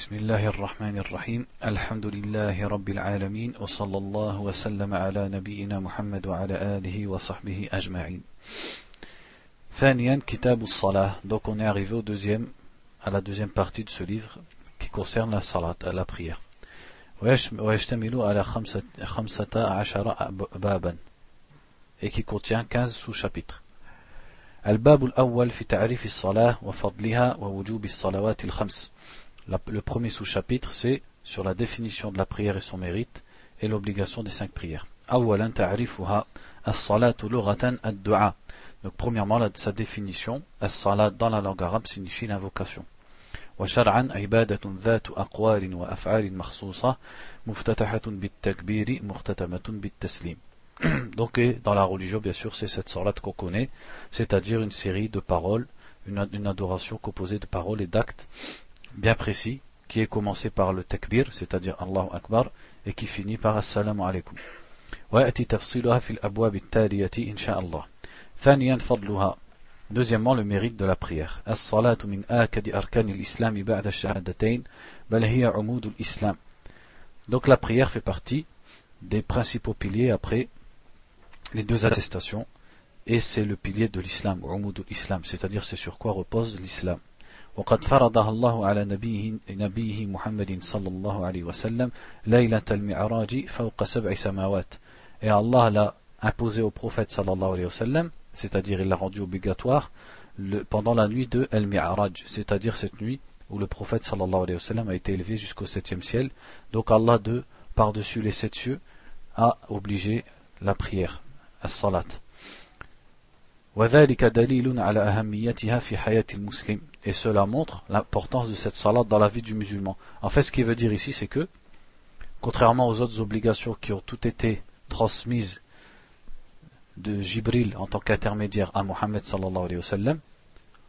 بسم الله الرحمن الرحيم. الحمد لله رب العالمين وصلى الله وسلم على نبينا محمد وعلى آله وصحبه أجمعين. ثانيا كتاب الصلاة. Donc on est arrivé au deuxième à la deuxième partie de ce livre qui concerne la salat la prière. ويشتمل على خمسة, خمسة عشر بابا et qui contient 15 sous-chapitres. الباب الأول في تعريف الصلاة وفضلها ووجوب الصلوات الخمس. Le premier sous-chapitre, c'est sur la définition de la prière et son mérite et l'obligation des cinq prières. Donc premièrement, sa définition, as-salat dans la langue arabe signifie l'invocation. Donc dans la religion, bien sûr, c'est cette salat qu'on connaît, c'est-à-dire une série de paroles, une adoration composée de paroles et d'actes bien précis qui est commencé par le takbir, c'est-à-dire Allahu Akbar, et qui finit par Assalamu alaikum. ويأتي تفصيلها في الأبواب التالية إن شاء الله. ثانيا فضلها. Deuxièmement, le mérite de la prière. الصلاة من آكد أركان الإسلام بعد الشهادتين بل هي عمود الإسلام. Donc la prière fait partie des principaux piliers après les deux attestations et c'est le pilier de l'islam, عمود الإسلام, c'est-à-dire c'est sur quoi repose l'islam. وقد فرضها الله على نبيه, نبيه محمد صلى الله عليه وسلم ليلة المعراج فوق سبع سماوات et Allah l'a imposé au prophète sallallahu alayhi wa sallam c'est-à-dire il l'a rendu obligatoire le, pendant la nuit de Al-Mi'raj c'est-à-dire cette nuit où le prophète sallallahu alayhi wa sallam a été élevé jusqu'au septième ciel donc Allah de par-dessus les sept cieux a obligé la prière as-salat et cela montre l'importance de cette salat dans la vie du musulman. En fait, ce qu'il veut dire ici, c'est que, contrairement aux autres obligations qui ont toutes été transmises de Jibril en tant qu'intermédiaire à Mohammed sallallahu alayhi wa sallam,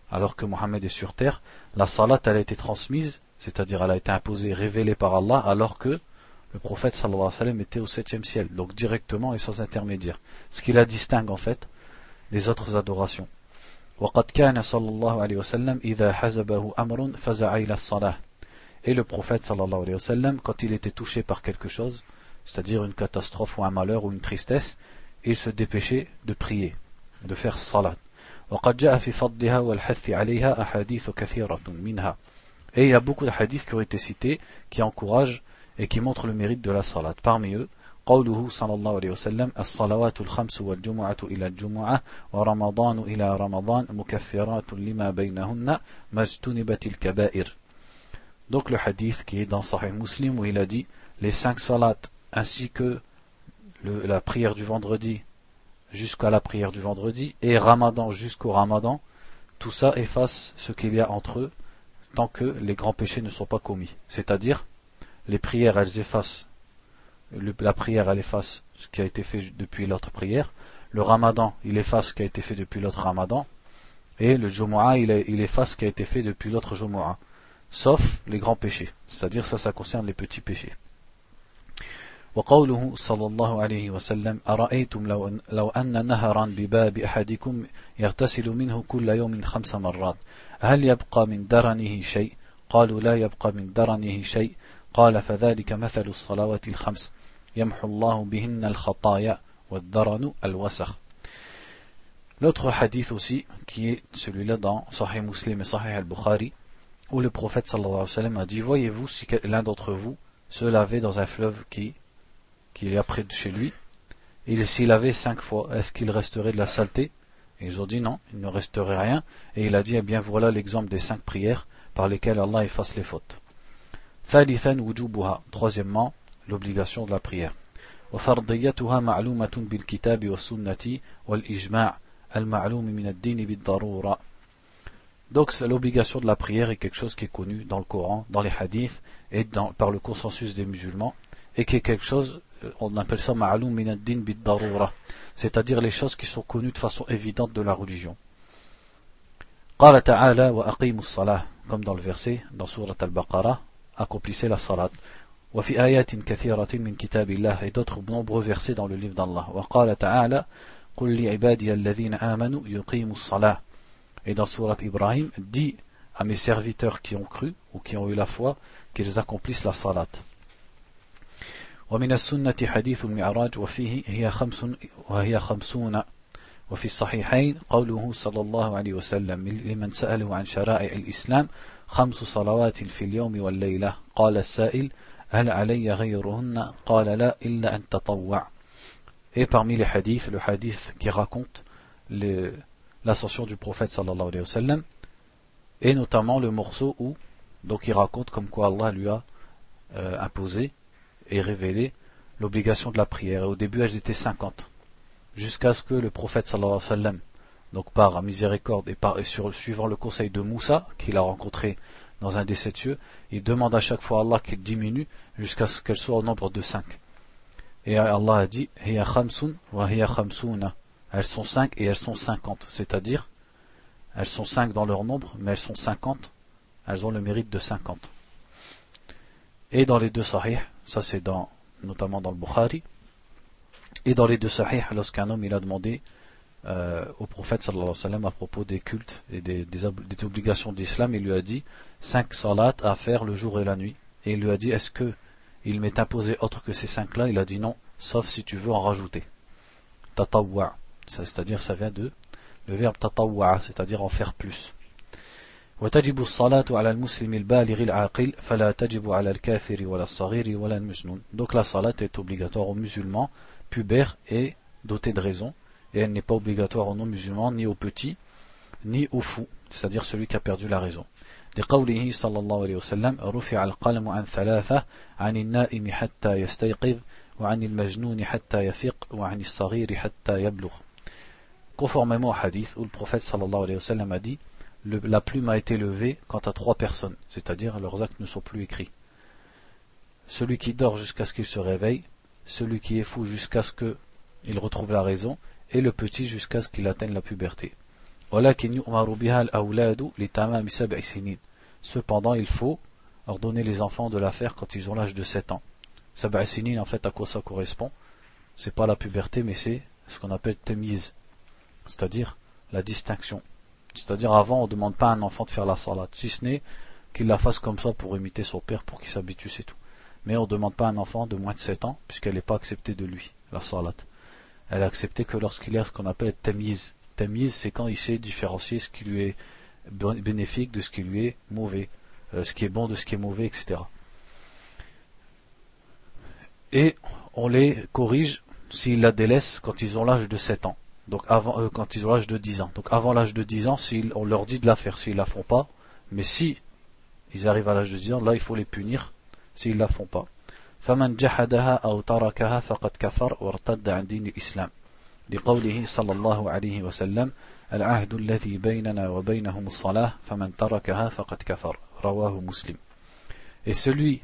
alors que Mohammed est sur terre, la salat elle a été transmise, c'est-à-dire elle a été imposée, révélée par Allah, alors que le prophète sallallahu alayhi wa sallam était au septième ciel, donc directement et sans intermédiaire. Ce qui la distingue en fait des autres adorations. Et le prophète quand il était touché par quelque chose, c'est-à-dire une catastrophe ou un malheur ou une tristesse, il se dépêchait de prier, de faire salat. Et il y a beaucoup de hadiths qui ont été cités qui encouragent et qui montrent le mérite de la salat. Parmi eux, قوله صلى الله عليه وسلم الصلوات الخمس والجمعة إلى الجمعة ورمضان إلى رمضان مكفرات لما بينهن ما اجتنبت الكبائر Donc le hadith qui est dans Sahih Muslim où il a dit les cinq salats ainsi que le, la prière du vendredi jusqu'à la prière du vendredi et Ramadan jusqu'au Ramadan, tout ça efface ce qu'il y a entre eux tant que les grands péchés ne sont pas commis. C'est-à-dire, les prières elles effacent la prière elle efface ce qui a été fait depuis l'autre prière, le ramadan il efface ce qui a été fait depuis l'autre ramadan, et le Jumu'ah il, il, efface ce qui a été fait depuis l'autre Jumu'ah, sauf les grands péchés, c'est-à-dire ça ça concerne les petits péchés. وقوله صلى الله عليه وسلم أرأيتم لو, لو أن نهرا بباب أحدكم يغتسل منه كل يوم خمس مرات هل يبقى من درنه شيء قالوا لا يبقى من درنه شيء قال فذلك مثل الصلوات الخمس L'autre hadith aussi, qui est celui-là dans Sahih Muslim et Sahih al-Bukhari, où le prophète sallallahu alayhi wa a dit Voyez-vous si l'un d'entre vous se lavait dans un fleuve qui, qui est près de chez lui, et s'il lavait cinq fois, est-ce qu'il resterait de la saleté? Et ils ont dit non, il ne resterait rien. Et il a dit Eh bien voilà l'exemple des cinq prières par lesquelles Allah efface les fautes. Troisièmement, l'obligation de la prière. وفرضيتها معلومة بالكتاب والسنة والإجماع المعلوم من الدين بالضرورة Donc l'obligation de la prière est quelque chose qui est connu dans le Coran, dans les hadiths et dans, par le consensus des musulmans et qui est quelque chose, euh, on appelle ça ma'aloum min ad-din bid-darura, c'est-à-dire les choses qui sont connues de façon évidente de la religion. قال تعالى وأقيموا الصلاة comme dans le verset dans surat al-Baqarah accomplissez la salat وفي آيات كثيرة من كتاب الله et d'autres nombreux versets dans le livre d'Allah. وقال تعالى قل لعبادي الذين آمنوا يقيموا الصلاة. Et dans surat Ibrahim dit à mes serviteurs qui ont cru ou qui ont eu la foi qu'ils accomplissent la salat. ومن السنة حديث المعراج وفيه هي خمس وهي خمسون. وفي الصحيحين قوله صلى الله عليه وسلم لمن سأله عن شرائع الإسلام خمس صلوات في اليوم والليلة. قال السائل هل علي غيرهن قال لا إلا أن تطوع Et parmi les hadiths, le hadith qui raconte l'ascension du prophète sallallahu alayhi wa sallam, et notamment le morceau où donc il raconte comme quoi Allah lui a euh, imposé et révélé l'obligation de la prière. Et au début, elles étaient 50. Jusqu'à ce que le prophète sallallahu alayhi wa sallam, donc par miséricorde et, par, sur, suivant le conseil de Moussa, qu'il a rencontré dans un des sept cieux, il demande à chaque fois à Allah qu'il diminue jusqu'à ce qu'elle soit au nombre de 5. Et Allah a dit, elles sont 5 et elles sont 50. C'est-à-dire, elles sont 5 dans leur nombre, mais elles sont 50. Elles ont le mérite de 50. Et dans les deux sahih, ça c'est dans, notamment dans le Bukhari, et dans les deux sahih, lorsqu'un homme il a demandé euh, au prophète sallallahu alayhi wa sallam à propos des cultes et des, des, obligations d'islam, il lui a dit 5 salats à faire le jour et la nuit. Et il lui a dit est-ce que il m'est imposé autre que ces cinq là Il a dit non, sauf si tu veux en rajouter. Tatawwa, c'est-à-dire ça vient de le verbe tatawwa, c'est-à-dire en faire plus. وتجب الصلاة على المسلم البالغ العاقل فلا تجب على الكافر ولا الصغير ولا المجنون donc la salat est obligatoire aux musulmans pubères et dotés de raison et elle n'est pas obligatoire aux non-musulmans ni aux petits ni aux fous c'est-à-dire celui qui a perdu la raison لقوله صلى الله عليه وسلم رفع القلم عن ثلاثة عن النائم حتى يستيقظ وعن المجنون حتى يفيق وعن الصغير حتى يبلغ conformément au hadith où le prophète sallallahu alayhi wa sallam a dit le, la plume a été levée quant à trois personnes, c'est-à-dire leurs actes ne sont plus écrits. Celui qui dort jusqu'à ce qu'il se réveille, celui qui est fou jusqu'à ce qu'il retrouve la raison, et le petit jusqu'à ce qu'il atteigne la puberté. Cependant, il faut ordonner les enfants de la faire quand ils ont l'âge de 7 ans. Sab'asinin, en fait, à quoi ça correspond? C'est pas la puberté, mais c'est ce qu'on appelle temiz, c'est-à-dire la distinction. C'est-à-dire avant on ne demande pas à un enfant de faire la salade, si ce n'est qu'il la fasse comme ça pour imiter son père, pour qu'il s'habitue, c'est tout. Mais on ne demande pas à un enfant de moins de 7 ans, puisqu'elle n'est pas acceptée de lui, la salade. Elle est acceptée que lorsqu'il y a ce qu'on appelle tamiz. Tamiz, c'est quand il sait différencier ce qui lui est bénéfique de ce qui lui est mauvais, euh, ce qui est bon de ce qui est mauvais, etc. Et on les corrige s'ils la délaissent quand ils ont l'âge de 7 ans donc avant, euh, quand ils ont l'âge de 10 ans. Donc avant l'âge de 10 ans, on leur dit de la faire s'ils la font pas, mais si ils arrivent à l'âge de 10 ans, là il faut les punir s'ils la font pas. فمن جحدها أو تركها فقد كفر وارتد عن دين الإسلام لقوله صلى الله عليه وسلم العهد الذي بيننا وبينهم الصلاة فمن تركها فقد كفر رواه مسلم Et celui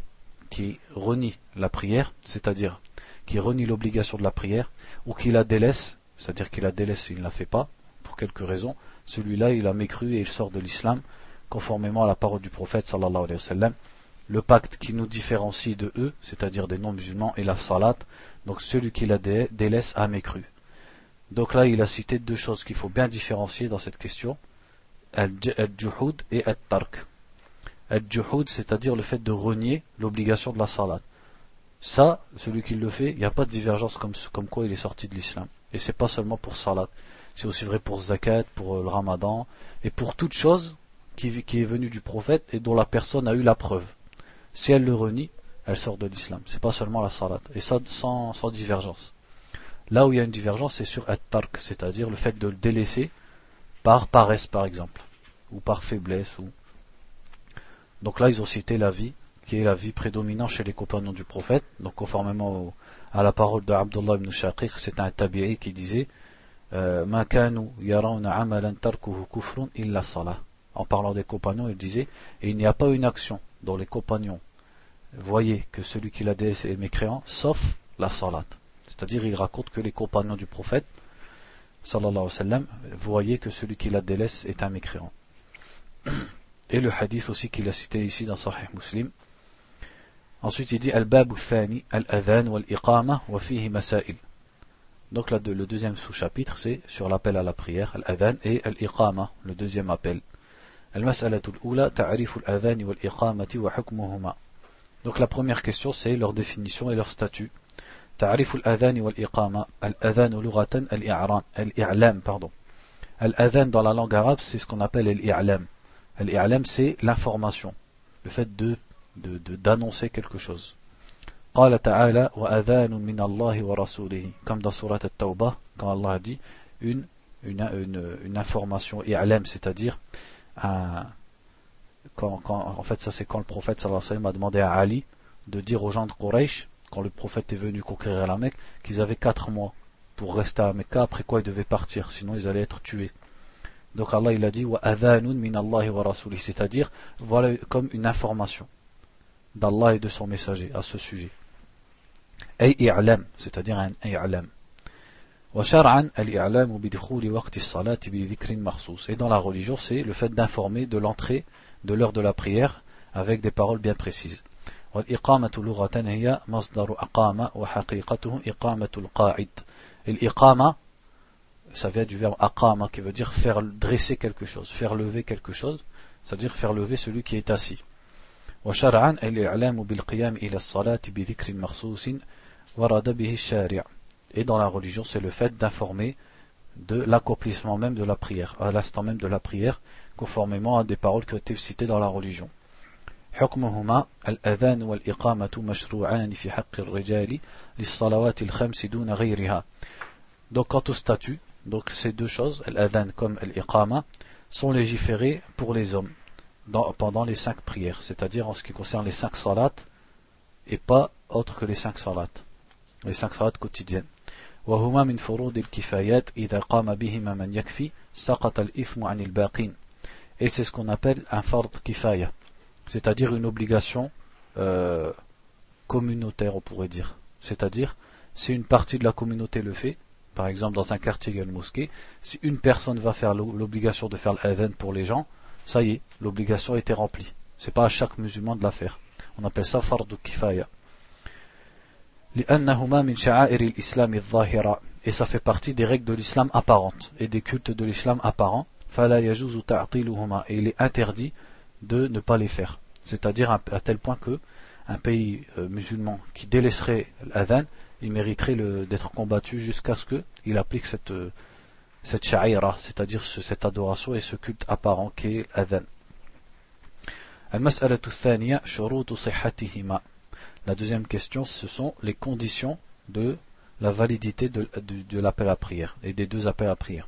qui renie la prière, c'est-à-dire qui renie l'obligation de la prière, ou qui la délaisse, c'est-à-dire qu'il la délaisse, il ne la fait pas, pour quelque raison, celui-là il a mécru et il sort de l'islam, conformément à la parole du prophète sallallahu alayhi wa sallam. Le pacte qui nous différencie de eux, c'est-à-dire des non-musulmans, et la salat, donc celui qui la délaisse a mécru. Donc là il a cité deux choses qu'il faut bien différencier dans cette question, al-juhud et al-tark. Al-juhud, c'est-à-dire le fait de renier l'obligation de la salat. Ça, celui qui le fait, il n'y a pas de divergence comme, quoi il est sorti de l'islam. Et c'est pas seulement pour salat, c'est aussi vrai pour zakat, pour le ramadan, et pour toute chose qui est venue du prophète et dont la personne a eu la preuve. Si elle le renie, elle sort de l'islam. C'est pas seulement la salat. Et ça sans, sans divergence. Là où il y a une divergence, c'est sur at-tark, c'est-à-dire le fait de le délaisser par paresse par exemple, ou par faiblesse. Donc là, ils ont cité la vie, qui est la vie prédominante chez les compagnons du prophète, donc conformément à la parole de Abdullah ibn Shaqiq, c'est un tabi'i qui disait euh, en parlant des compagnons, il disait il n'y a pas une action dont les compagnons voyaient que celui qui la délaisse est mécréant, sauf la salat. C'est-à-dire, il raconte que les compagnons du prophète, sallallahu alayhi wa sallam, voyaient que celui qui la délaisse est un mécréant. Et le hadith aussi qu'il a cité ici dans Sahih Muslim, Ensuite, il dit Al-Bab Thani, Al-Adhan wal-Iqama wa fihi masail. Donc là, le deuxième sous-chapitre, c'est sur l'appel à la prière, Al-Adhan et Al-Iqama, le deuxième appel. Donc la première question c'est leur définition et leur statut. تعريف الأذان والإقامة الأذان لغة الإعلام الإعلام pardon Al-adhan dans la langue arabe, c'est ce qu'on appelle l'i'lam. L'i'lam, c'est l'information, le fait de d'annoncer quelque chose. قال تعالى وأذان من الله ورسوله comme dans surat At-Tawbah quand Allah dit une une, une, une information i'lam c'est-à-dire un, en fait ça c'est quand le prophète alayhi a demandé à Ali de dire aux gens de Quraysh quand le prophète est venu conquérir la Mecque qu'ils avaient quatre mois pour rester à Mecca, après quoi ils devaient partir, sinon ils allaient être tués. Donc Allah il a dit c'est-à-dire voilà comme une information d'Allah et de son messager à ce sujet. C'est-à-dire un i'lam. Et dans la religion, c'est le fait d'informer de l'entrée de l'heure de la prière avec des paroles bien précises. والإقامة لغة هي مصدر أقام وحقيقته إقامة القاعد et l'iqama, ça vient du verbe aqama qui veut dire faire dresser quelque chose, faire lever quelque chose, c'est-à-dire faire lever celui qui est assis. وشرعا الإعلام بالقيام إلى الصلاة بذكر مخصوص ورد به الشارع. Et dans la religion, c'est le fait d'informer de l'accomplissement même de la prière, à l'instant même de la prière, conformément à des paroles qui ont été citées dans la religion. حكمهما الأذان والإقامة مشروعان في حق الرجال للصلوات الخمس دون غيرها donc quant au statut, donc ces deux choses, l'adhan comme l'iqama, sont légiférées pour les hommes pendant les cinq prières, c'est-à-dire en ce qui concerne les cinq salats et pas autre que les cinq salats, les cinq salats quotidiennes. et c'est ce qu'on appelle un fard kifaya, c'est-à-dire une obligation euh, communautaire, on pourrait dire. C'est-à-dire, si une partie de la communauté le fait, par exemple dans un quartier il y a une mosquée, si une personne va faire l'obligation de faire l'adhan pour les gens, ça y est, l'obligation été remplie. C'est pas à chaque musulman de la faire. On appelle ça fardu kifaya. Et ça fait partie des règles de l'islam apparentes et des cultes de l'islam apparents. Et il est interdit de ne pas les faire. C'est-à-dire à tel point que un pays euh, musulman qui délaisserait l'adhan il mériterait d'être combattu jusqu'à ce qu'il applique cette, cette sha'ira, c'est-à-dire cette adoration et ce culte apparent qui est l'adhan. La deuxième question, ce sont les conditions de la validité de, de, l'appel à prière et des deux appels à prière.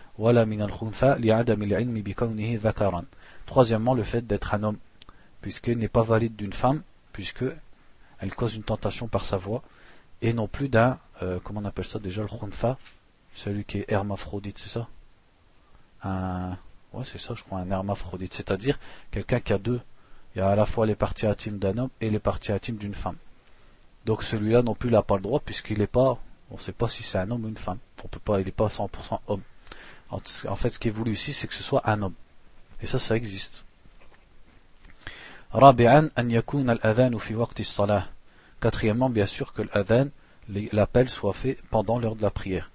Troisièmement, le fait d'être un homme, puisque n'est pas valide d'une femme, puisque elle cause une tentation par sa voix, et non plus d'un, euh, comment on appelle ça déjà, le khunfa, celui qui est hermaphrodite, c'est ça? Un, ouais, c'est ça, je crois, un hermaphrodite, c'est-à-dire quelqu'un qui a deux. Il y a à la fois les parties intimes d'un homme et les parties intimes d'une femme. Donc celui-là non plus, il n'a pas le droit, puisqu'il n'est pas, on ne sait pas si c'est un homme ou une femme. On peut pas, il n'est pas 100% homme. En fait ce qui est voulu ici c'est que ce soit un homme. Et ça, ça existe. Quatrièmement, bien sûr que l'adhan, l'appel soit fait pendant l'heure de la prière.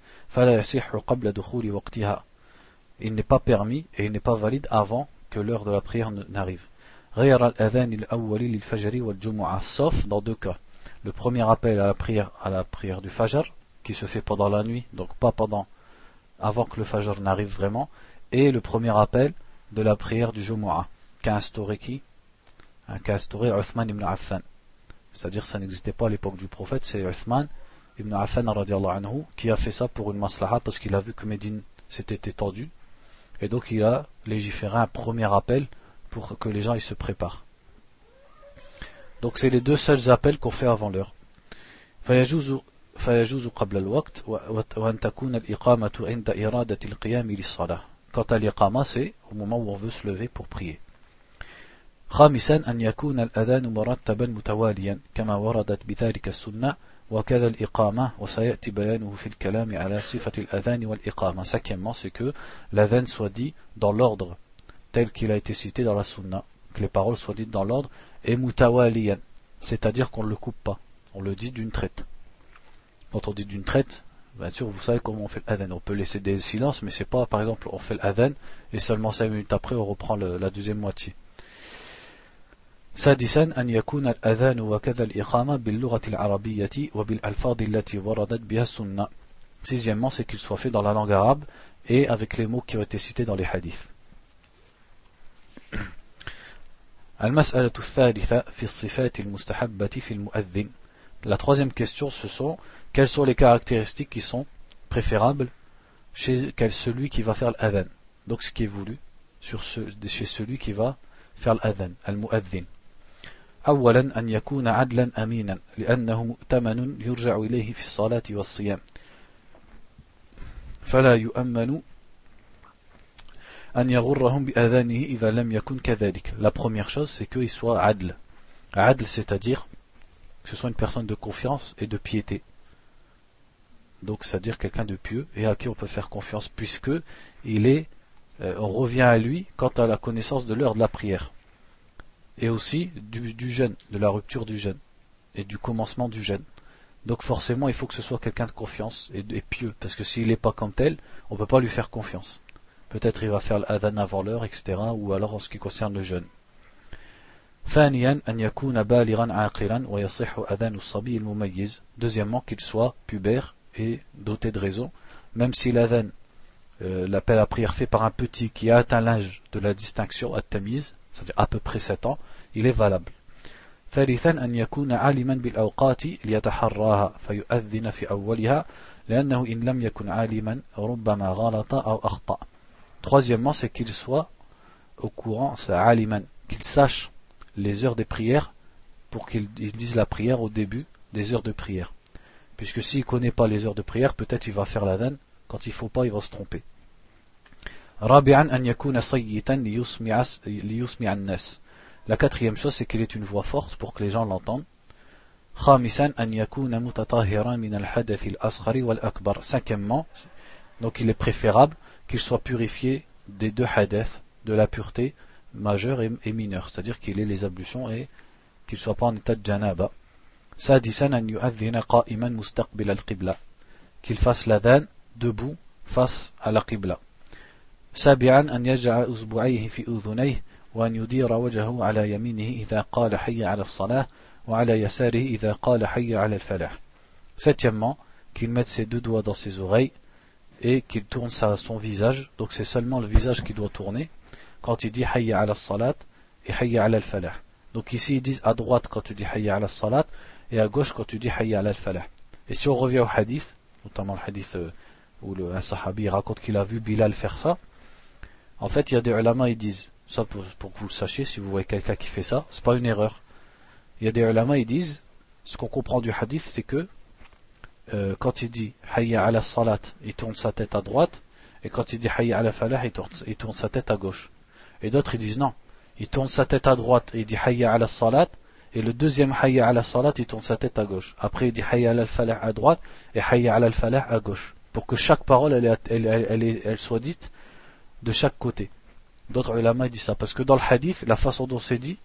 Il n'est pas permis et il n'est pas valide avant que l'heure de la prière n'arrive. Sauf dans deux cas. Le premier appel à la prière, à la prière du Fajr, qui se fait pendant la nuit, donc pas pendant, avant que le Fajr n'arrive vraiment, et le premier appel de la prière du Jumu'ah, qu'a instauré qui qu'a instauré Uthman ibn Affan. C'est-à-dire ça n'existait pas à l'époque du prophète, c'est Uthman ibn Affan anhu, qui a fait ça pour une maslaha parce qu'il a vu que Médine s'était étendue. Et donc il a légiféré un premier appel pour que les gens ils se préparent. Donc c'est les deux seuls appels qu'on fait avant l'heure. Quant à l'iqama c'est au moment où on veut se lever pour prier خامسا أن يكون الأذان مرتبا متواليا كما وردت بذلك السنة وكذا الإقامة وسيأتي بيانه في الكلام على صفة الأذان والإقامة cinquièmement c'est que l'adhan soit dit dans l'ordre tel qu'il a été cité dans la sunna que les paroles soient dites dans l'ordre et mutawaliyan c'est-à-dire qu'on ne le coupe pas on le dit d'une traite quand on dit d'une traite bien sûr vous savez comment on fait l'adhan on peut laisser des silences mais c'est pas par exemple on fait l'adhan et seulement 5 minutes après on reprend le, la deuxième moitié سادسا أن يكون الأذان وكذا الإقامة باللغة العربية وبالألفاظ التي وردت بها السنة Sixièmement, c'est qu'il soit fait dans la langue arabe et avec les mots qui ont été cités dans les hadiths. المسألة الثالثة في الصفات المستحبة في المؤذن La troisième question, ce sont quelles sont les caractéristiques qui sont préférables chez celui qui va faire l'adhan. Donc ce qui est voulu sur ce, chez celui qui va faire l'adhan, al-mu'adhin. أولا أن يكون عدلا أمينا لأنه مؤتمن يرجع إليه في الصلاة والصيام فلا يؤمن أن يغرهم بأذانه إذا لم يكن كذلك La première chose c'est qu'il soit adl. Adl c'est-à-dire que ce soit une personne de confiance et de piété. Donc c'est-à-dire quelqu'un de pieux et à qui on peut faire confiance puisque il est, euh, on revient à lui quant à la connaissance de l'heure de la prière et aussi du, jeûne, de la rupture du jeûne et du commencement du jeûne. Donc forcément, il faut que ce soit quelqu'un de confiance et, et, pieux, parce que s'il n'est pas comme tel, on ne peut pas lui faire confiance. Peut-être il va faire l'adhan avant l'heure, etc., ou alors en ce qui concerne le jeûne. Deuxièmement, qu'il soit pubère et doté de raison, même si l'adhan, euh, l'appel à prière fait par un petit qui a atteint l'âge de la distinction, à tamiz c'est-à-dire à peu près 7 ans, il est valable. ثالثا أن يكون عالما بالأوقات ليتحراها فيؤذن في أولها لأنه إن لم يكن عالما ربما غلط أو أخطأ. Troisièmement, c'est qu'il soit au courant, c'est aliman, qu'il sache les heures des prières pour qu'il dise la prière au début des heures de prière. Puisque s'il ne connaît pas les heures de prière, peut-être il va faire la danne. Quand il faut pas, il va se tromper. La quatrième chose, c'est qu'il est une voix forte pour que les gens l'entendent. Cinquièmement, donc il est préférable qu'il soit purifié des deux hadiths, de la pureté majeure et mineure, c'est-à-dire qu'il ait les ablutions et qu'il ne soit pas en état de janaba. سادسا أن يؤذن قائما مستقبل القبلة. Qu'il fasse l'adhan debout face à la qibla. سابعا أن يجعل أصبعيه في أذنيه وأن يدير وجهه على يمينه إذا قال حي على الصلاة وعلى يساره إذا قال حي على الفلاح Septièmement, qu'il mette ses deux doigts dans ses oreilles et qu'il tourne sa, son visage. Donc c'est seulement le visage qui doit tourner quand il dit Hayya ala salat et Hayya ala al-falah. Donc ici ils disent à droite quand tu dis Hayya ala salat et à gauche quand tu dis Hayya ala al-falah. Et si on revient au hadith, notamment le hadith où le, un sahabi raconte qu'il a vu Bilal faire ça, En fait, il y a des ulama, ils disent, ça pour, que vous le sachiez, si vous voyez quelqu'un qui fait ça, c'est pas une erreur. Il y a des ulama, ils disent, ce qu'on comprend du hadith, c'est que euh, quand il dit Hayya ala salat, il tourne sa tête à droite, et quand il dit Hayya ala falah, il tourne, il tourne sa tête à gauche. Et d'autres, ils disent non, il tourne sa tête à droite et il dit Hayya ala salat, et le deuxième Hayya ala salat, il tourne sa tête à gauche. Après, il dit Hayya ala falah à droite et Hayya ala falah à gauche. Pour que chaque parole, elle, soit dite de chaque côté. D'autres ulama disent ça, parce que dans le hadith, la façon dont c'est dit,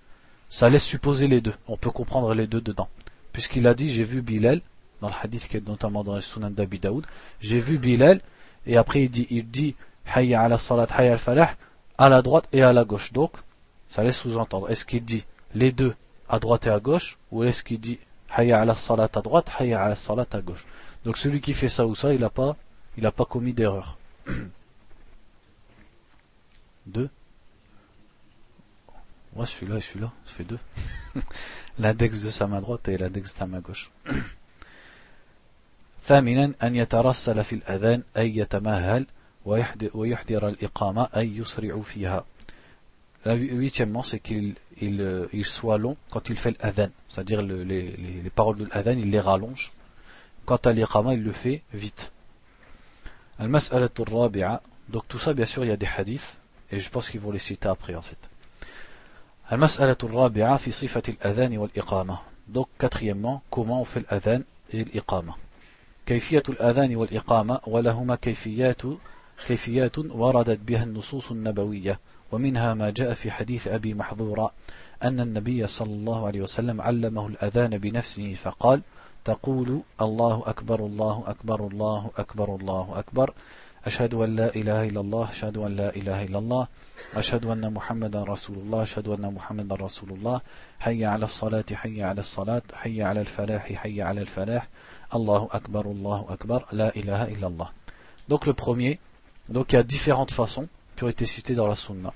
ça laisse supposer les deux. On peut comprendre les deux dedans. Puisqu'il a dit, j'ai vu Bilal, dans le hadith qui est notamment dans le Sunan d'Abi Daoud, j'ai vu Bilal, et après il dit, il dit, Hayya ala salat, hayya al falah, à la droite et à la gauche. Donc, ça laisse sous-entendre. Est-ce qu'il dit les deux à droite et à gauche, ou est-ce qu'il dit Hayya ala salat à droite, hayya ala salat à gauche. Donc celui qui fait ça ou ça, il n'a pas, il a pas commis d'erreur. Deux Ouais, celui-là et celui-là, ça fait deux. l'index de sa main droite et l'index de sa main gauche. ثامنا أن يترسل في الأذان أي يتمهل ويحضر الإقامة أي يسرع فيها Huitièmement, c'est qu'il il, il soit long quand il fait l'adhan, c'est-à-dire le, les, les, les, paroles de l'adhan, il les rallonge. Quant à l'iqama, il le fait vite. المسألة الرابعة Donc tout ça, bien sûr, il y a des hadiths, et je pense qu'ils vont les citer après en fait. المسألة الرابعة في صفة الأذان والإقامة. Donc quatrièmement, comment on fait l'adhan et l'iqama. كيفية الأذان والإقامة ولهما كيفيات كيفيات وردت بها النصوص النبوية ومنها ما جاء في حديث أبي محظورة أن النبي صلى الله عليه وسلم علمه الأذان بنفسه فقال تقول الله أكبر الله أكبر الله أكبر الله أكبر. أشهد أن لا إله إلا الله أشهد أن لا إله إلا الله أشهد أن محمدا رسول الله أشهد أن محمدا رسول الله. حي على الصلاة حي على الصلاة حي على الفلاح حي على الفلاح. الله أكبر الله أكبر لا إله إلا الله. Donc le premier, donc il y a différentes façons qui ont été citées dans la sunna.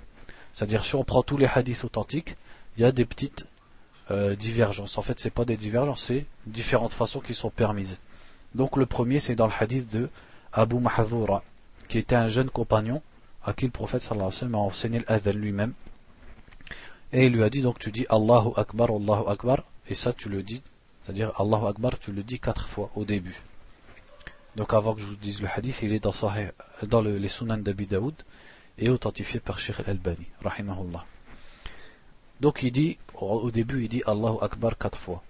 C'est-à-dire si on prend tous les hadiths authentiques, il y a des petites euh, divergences. En fait, c'est pas des divergences, c'est différentes façons qui sont permises. Donc le premier, c'est dans le hadith de Abu qui était un jeune compagnon à qui le prophète sallallahu alayhi wa sallam a enseigné l'adhan lui-même. Et il lui a dit donc tu dis Allahu Akbar, Allahu Akbar, et ça tu le dis, c'est-à-dire Allahu Akbar, tu le dis quatre fois au début. Donc avant que je vous dise le hadith, il est dans, dans le, les Sunan d'Abi Daoud et authentifié par Sheikh Al-Albani. Donc il dit, au début il dit Allahu Akbar quatre fois.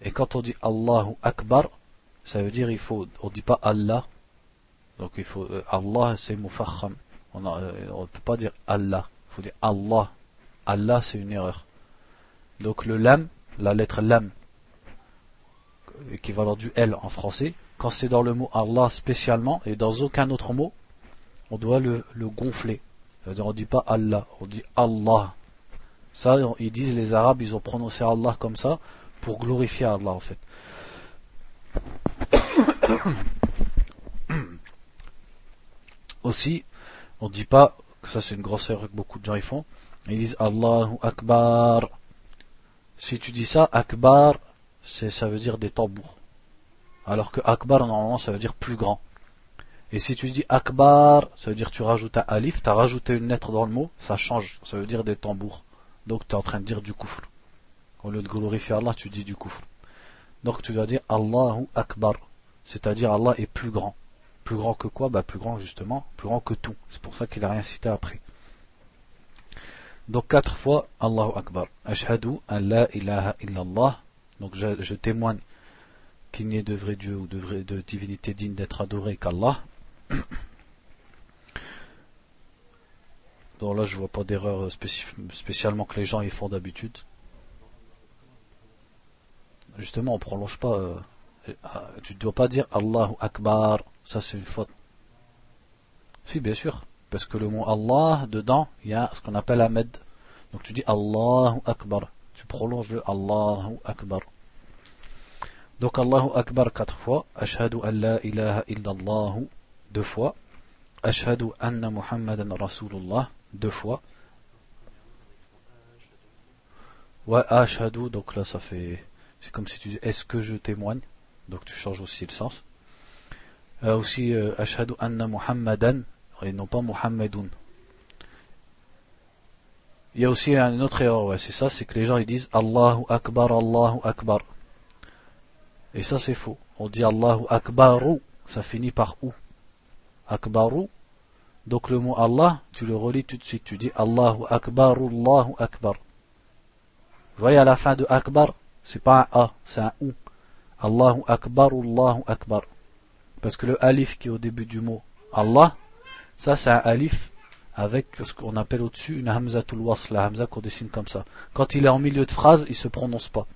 Et quand on dit Allahu Akbar, ça veut dire il faut, on dit pas Allah. Donc il faut, euh, Allah c'est mufakham. On ne euh, peut pas dire Allah. Il faut dire Allah. Allah c'est une erreur. Donc le lam, la lettre lam, équivalent du L en français, quand c'est dans le mot Allah spécialement et dans aucun autre mot, on doit le, gonfler. On dit pas Allah, on dit Allah. Ça, ils disent les Arabes, ils ont prononcé Allah comme ça pour glorifier Allah en fait. Aussi, on dit pas, ça c'est une grosse erreur que beaucoup de gens font, ils disent Allahu Akbar. Si tu dis ça, Akbar, ça veut dire des tambours. Alors que Akbar, normalement, ça veut dire plus grand. Et si tu dis Akbar, ça veut dire tu rajoutes un alif, tu as rajouté une lettre dans le mot, ça change, ça veut dire des tambours. Donc tu es en train de dire du kufr. Au lieu de glorifier Allah, tu dis du kufr. Donc tu dois dire Allahu Akbar, c'est-à-dire Allah est plus grand. Plus grand que quoi? Bah, Plus grand justement, plus grand que tout. C'est pour ça qu'il a rien cité après. Donc quatre fois Allahu Akbar. Ashhadu an la ilaha illallah. Donc je, témoigne qu'il n'y ait de vrai Dieu ou de, vrai, divinité digne d'être adoré qu'Allah. Bon là je vois pas d'erreur spécialement que les gens y font d'habitude. Justement on prolonge pas. Euh, ah, tu ne dois pas dire Allahu Akbar, ça c'est une faute. Si bien sûr, parce que le mot Allah dedans il y a ce qu'on appelle Ahmed. Donc tu dis Allahu Akbar, tu prolonges le Allahu Akbar. Donc Allahu Akbar quatre fois, Ashhadu an la ilaha illallah deux fois, Ashhadu anna Muhammadan Rasulullah deux fois. Ouais, Ashhadu, donc là ça fait, c'est comme si tu dis est-ce que je témoigne, donc tu changes aussi le sens. Euh, aussi euh, anna Muhammadan et non pas Muhammadun. Il y a aussi une autre erreur, ouais, c'est ça, c'est que les gens ils disent Allahu Akbar, Allahu Akbar. Et ça c'est faux. On dit Allahu Akbaru, ça finit par ou. Akbaru. Donc le mot Allah, tu le relis tout de suite. Tu dis Allahu Akbaru, Allahu Akbar. Vous voyez à la fin de Akbar, c'est pas un A, c'est un ou. Allahu Akbaru, Allahu Akbar. Parce que le alif qui est au début du mot Allah, ça c'est un alif avec ce qu'on appelle au-dessus une hamzatul wasl, la hamza qu'on dessine comme ça. Quand il est en milieu de phrase, il se prononce pas.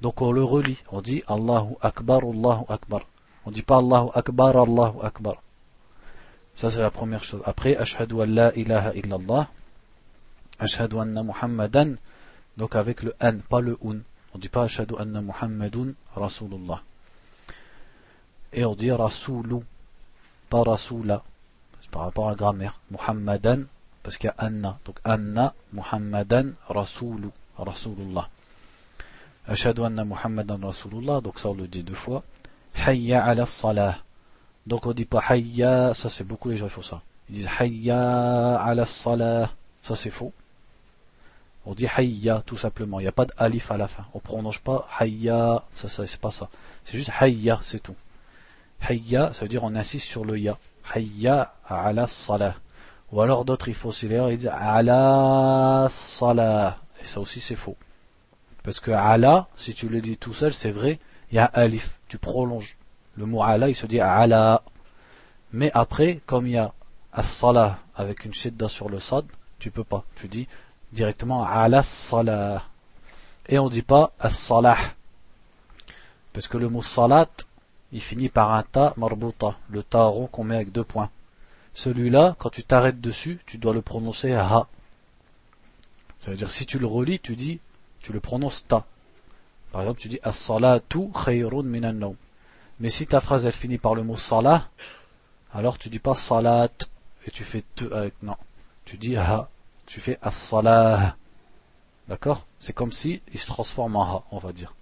Donc on le relit. On dit Allahu Akbar, Allahu Akbar. On dit pas Allahu Akbar, Allahu Akbar. Ça c'est la première chose. Après, Ashhadu an la ilaha illallah. Ashhadu anna Muhammadan. Donc avec le an, pas le un. On dit pas Ashhadu anna Muhammadun Rasulullah. Et on dit Rasoulu, pas Rasula. C'est par rapport à la grammaire. Muhammadan, parce qu'il y a Anna. Donc Anna, Muhammadan, Rasoulu, Rasulullah. Ashadu anna Muhammadan Rasulullah, donc ça on le dit deux fois. Hayya ala salah. Donc on dit pas hayya, ça c'est beaucoup les gens font ça. Ils disent hayya ala salah, ça c'est faux. On dit hayya tout simplement, il n'y a pas d'alif à la fin. On prononce pas hayya, ça, c'est pas ça. C'est juste hayya, c'est tout. Hayya, ça veut dire on insiste sur le ya. Hayya ala salah. Ou alors d'autres, ils font aussi l'erreur, ils disent ala salah. Et ça aussi c'est faux. Parce que ala, si tu le dis tout seul, c'est vrai, il y a alif, tu prolonges. Le mot ala, il se dit ala. Mais après, comme il y a as-salah avec une shidda sur le sad, tu peux pas. Tu dis directement ala salah. Et on dit pas as-salah. Parce que le mot salat, il finit par un ta marbuta, le ta rond qu'on met avec deux points. Celui-là, quand tu t'arrêtes dessus, tu dois le prononcer ha. Ça veut dire si tu le relis, tu dis, tu le prononces ta. Par exemple, tu dis as-salatu khayrun minan Mais si ta phrase elle finit par le mot salah, alors tu dis pas salat et tu fais te avec non. Tu dis ha, tu fais as-salah. D'accord? C'est comme si il se transforme en ha, on va dire.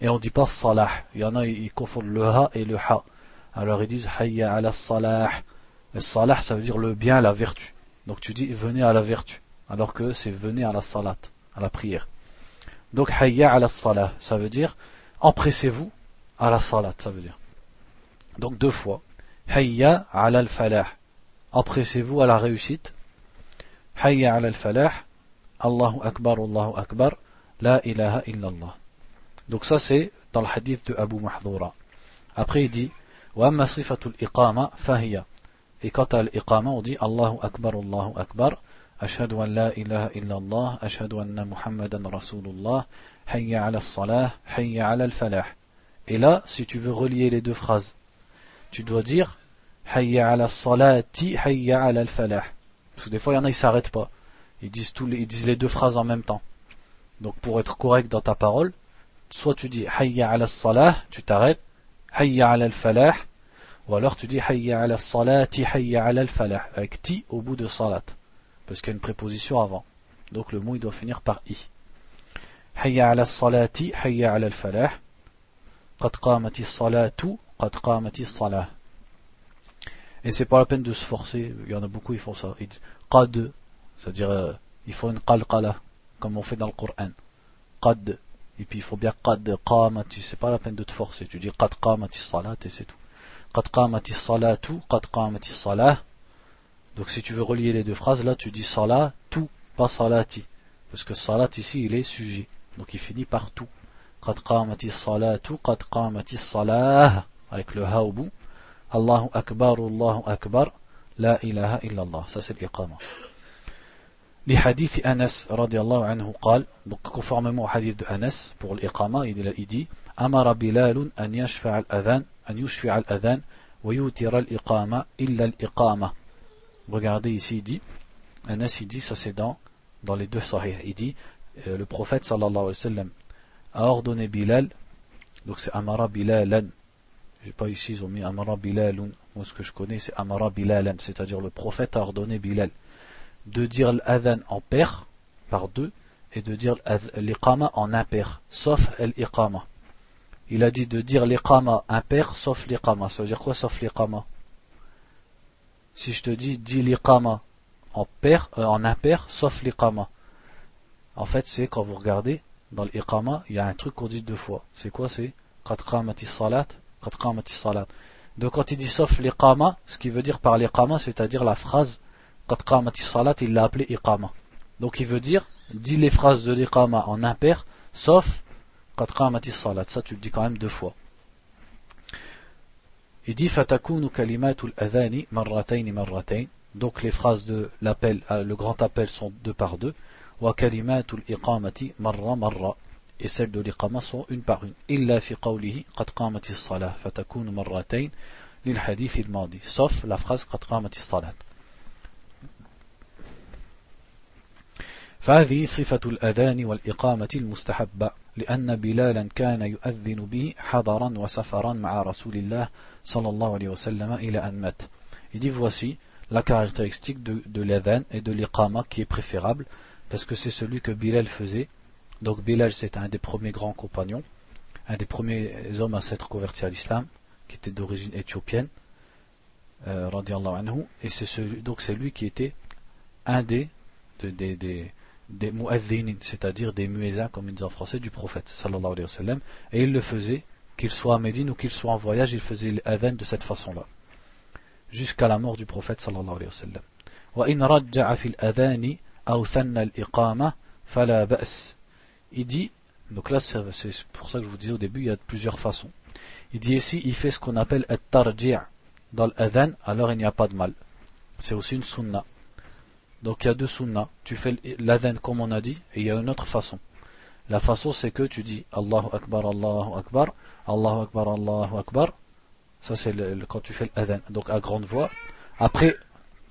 Et on dit pas salah. Il y en a, ils confondent le ha et le ha. Alors ils disent hayya ala salah. Le salah, ça veut dire le bien, la vertu. Donc tu dis venez à la vertu. Alors que c'est venez à la salat, à la prière. Donc hayya ala salah, ça veut dire empressez-vous à la salat, ça veut dire. Donc deux fois. Hayya ala al-falah. Empressez-vous à la réussite. Hayya ala al-falah. Allahu akbar, Allahu akbar. La ilaha illallah. Donc ça c'est dans le hadith de Abu Mahdoura. Après il dit وأما صفة الإقامة فهي Et quant à l'iqama, on dit Allahu Akbar, Allahu Akbar, Ashhadu an la ilaha illallah, Ashhadu anna Muhammadan Rasulullah, Hayya ala salah, Hayya ala al-falah. et là, si tu veux relier les deux phrases, tu dois dire Hayya ala salati, Hayya ala al-falah. Parce que des fois, il y en a, ils s'arrêtent pas. Ils disent, les, ils disent les deux phrases en même temps. Donc pour être correct dans ta parole, soit tu dis hayya ala salah, tu t'arrêtes, hayya ala al-falah, ou alors tu dis hayya ala salati, hayya ala al-falah, avec ti au bout de salat, parce qu'il y a une préposition avant. Donc le mot il doit finir par i. Hayya ala salati, hayya ala al-falah, qad qamati salatu, qad qamati salah. Et c'est pas la peine de se forcer, il y en a beaucoup, ils font ça. Ils disent qad, c'est-à-dire euh, il faut une qalqala, comme on fait dans le Coran. Qad, et puis il faut bien qad qamati, c'est pas la peine de te forcer. Tu dis qad salat et c'est tout. Qad qamati salatu, qad qamati salah. Donc si tu veux relier les deux phrases, là tu dis salat, tout, pas salati. Parce que salat ici il est sujet. Donc il finit par tout. Qad qamati salatu, qad qamati salah. Avec le ha au bout. Allahu akbar, Allahu akbar. La ilaha illallah. Ça c'est l'iqama. لحديث أنس رضي الله عنه قال donc conformément au hadith de Anas pour l'iqama il, il dit أمر بلال أن يشفع الأذان أن يشفع الأذان ويوتر الإقامة إلا الإقامة regardez ici il dit Anas il dit ça c'est dans dans les deux sahih il dit euh, le prophète sallallahu alayhi wa sallam a ordonné Bilal donc c'est Amara Bilalan j'ai pas ici ils ont mis Amara Bilalun moi ce que je connais c'est Amara Bilalan c'est à dire le prophète a ordonné Bilal de dire l'adhan en pair, par deux, et de dire l'iqama en impair, sauf l'iqama. Il a dit de dire l'iqama impair, sauf l'iqama. Ça veut dire quoi, sauf l'iqama? Si je te dis, dis l'iqama en euh, en impair, sauf l'iqama. En fait, c'est quand vous regardez, dans l'iqama, il y a un truc qu'on dit deux fois. C'est quoi C'est salat, salat. Donc quand il dit sauf l'iqama, ce qui veut dire par l'iqama, c'est-à-dire la phrase salat, il l'a appelé iqama. Donc il veut dire, dis les phrases de l'iqama en impair, sauf salat. Ça tu le dis quand même deux fois. Il dit fatakunu kalimatul adhani marratayn marratayn. Donc les phrases de l'appel, euh, le grand appel sont deux par deux. وكلمات الإقامة مرة مرة et celles de l'Iqama sont une par une إلا في قوله قد قامت الصلاة فتكون مرتين للحديث الماضي sauf la قد قامت الصلاة فهذه صفة الأذان والإقامة المستحبة لأن بلالا كان يؤذن به حضرا وسفرا مع رسول الله صلى الله عليه وسلم إلى أن مات. Il فوسي voici la caractéristique de, de l'adhan et de l'iqama qui est préférable. Parce que c'est celui que Bilal faisait. Donc Bilal c'est un des premiers grands compagnons, un des premiers hommes à s'être converti à l'islam, qui était d'origine éthiopienne, euh, anhu, et c'est donc c'est lui qui était un des, de, des, des c'est-à-dire des muezzins, comme ils disent en français, du prophète, sallallahu alayhi wa et il le faisait, qu'il soit à Médine ou qu'il soit en voyage, il faisait l'adhan de cette façon-là, jusqu'à la mort du prophète, sallallahu alayhi wa sallam. Il dit, donc là c'est pour ça que je vous disais au début, il y a plusieurs façons. Il dit ici, il fait ce qu'on appelle at-tarji' dans l'adhan, alors il n'y a pas de mal. C'est aussi une sunna. Donc il y a deux sunnas. Tu fais l'adhan comme on a dit, et il y a une autre façon. La façon c'est que tu dis Allahu Akbar, Allahu Akbar, Allahu Akbar, Allahu Akbar. Ça c'est quand tu fais l'adhan, donc à grande voix. Après,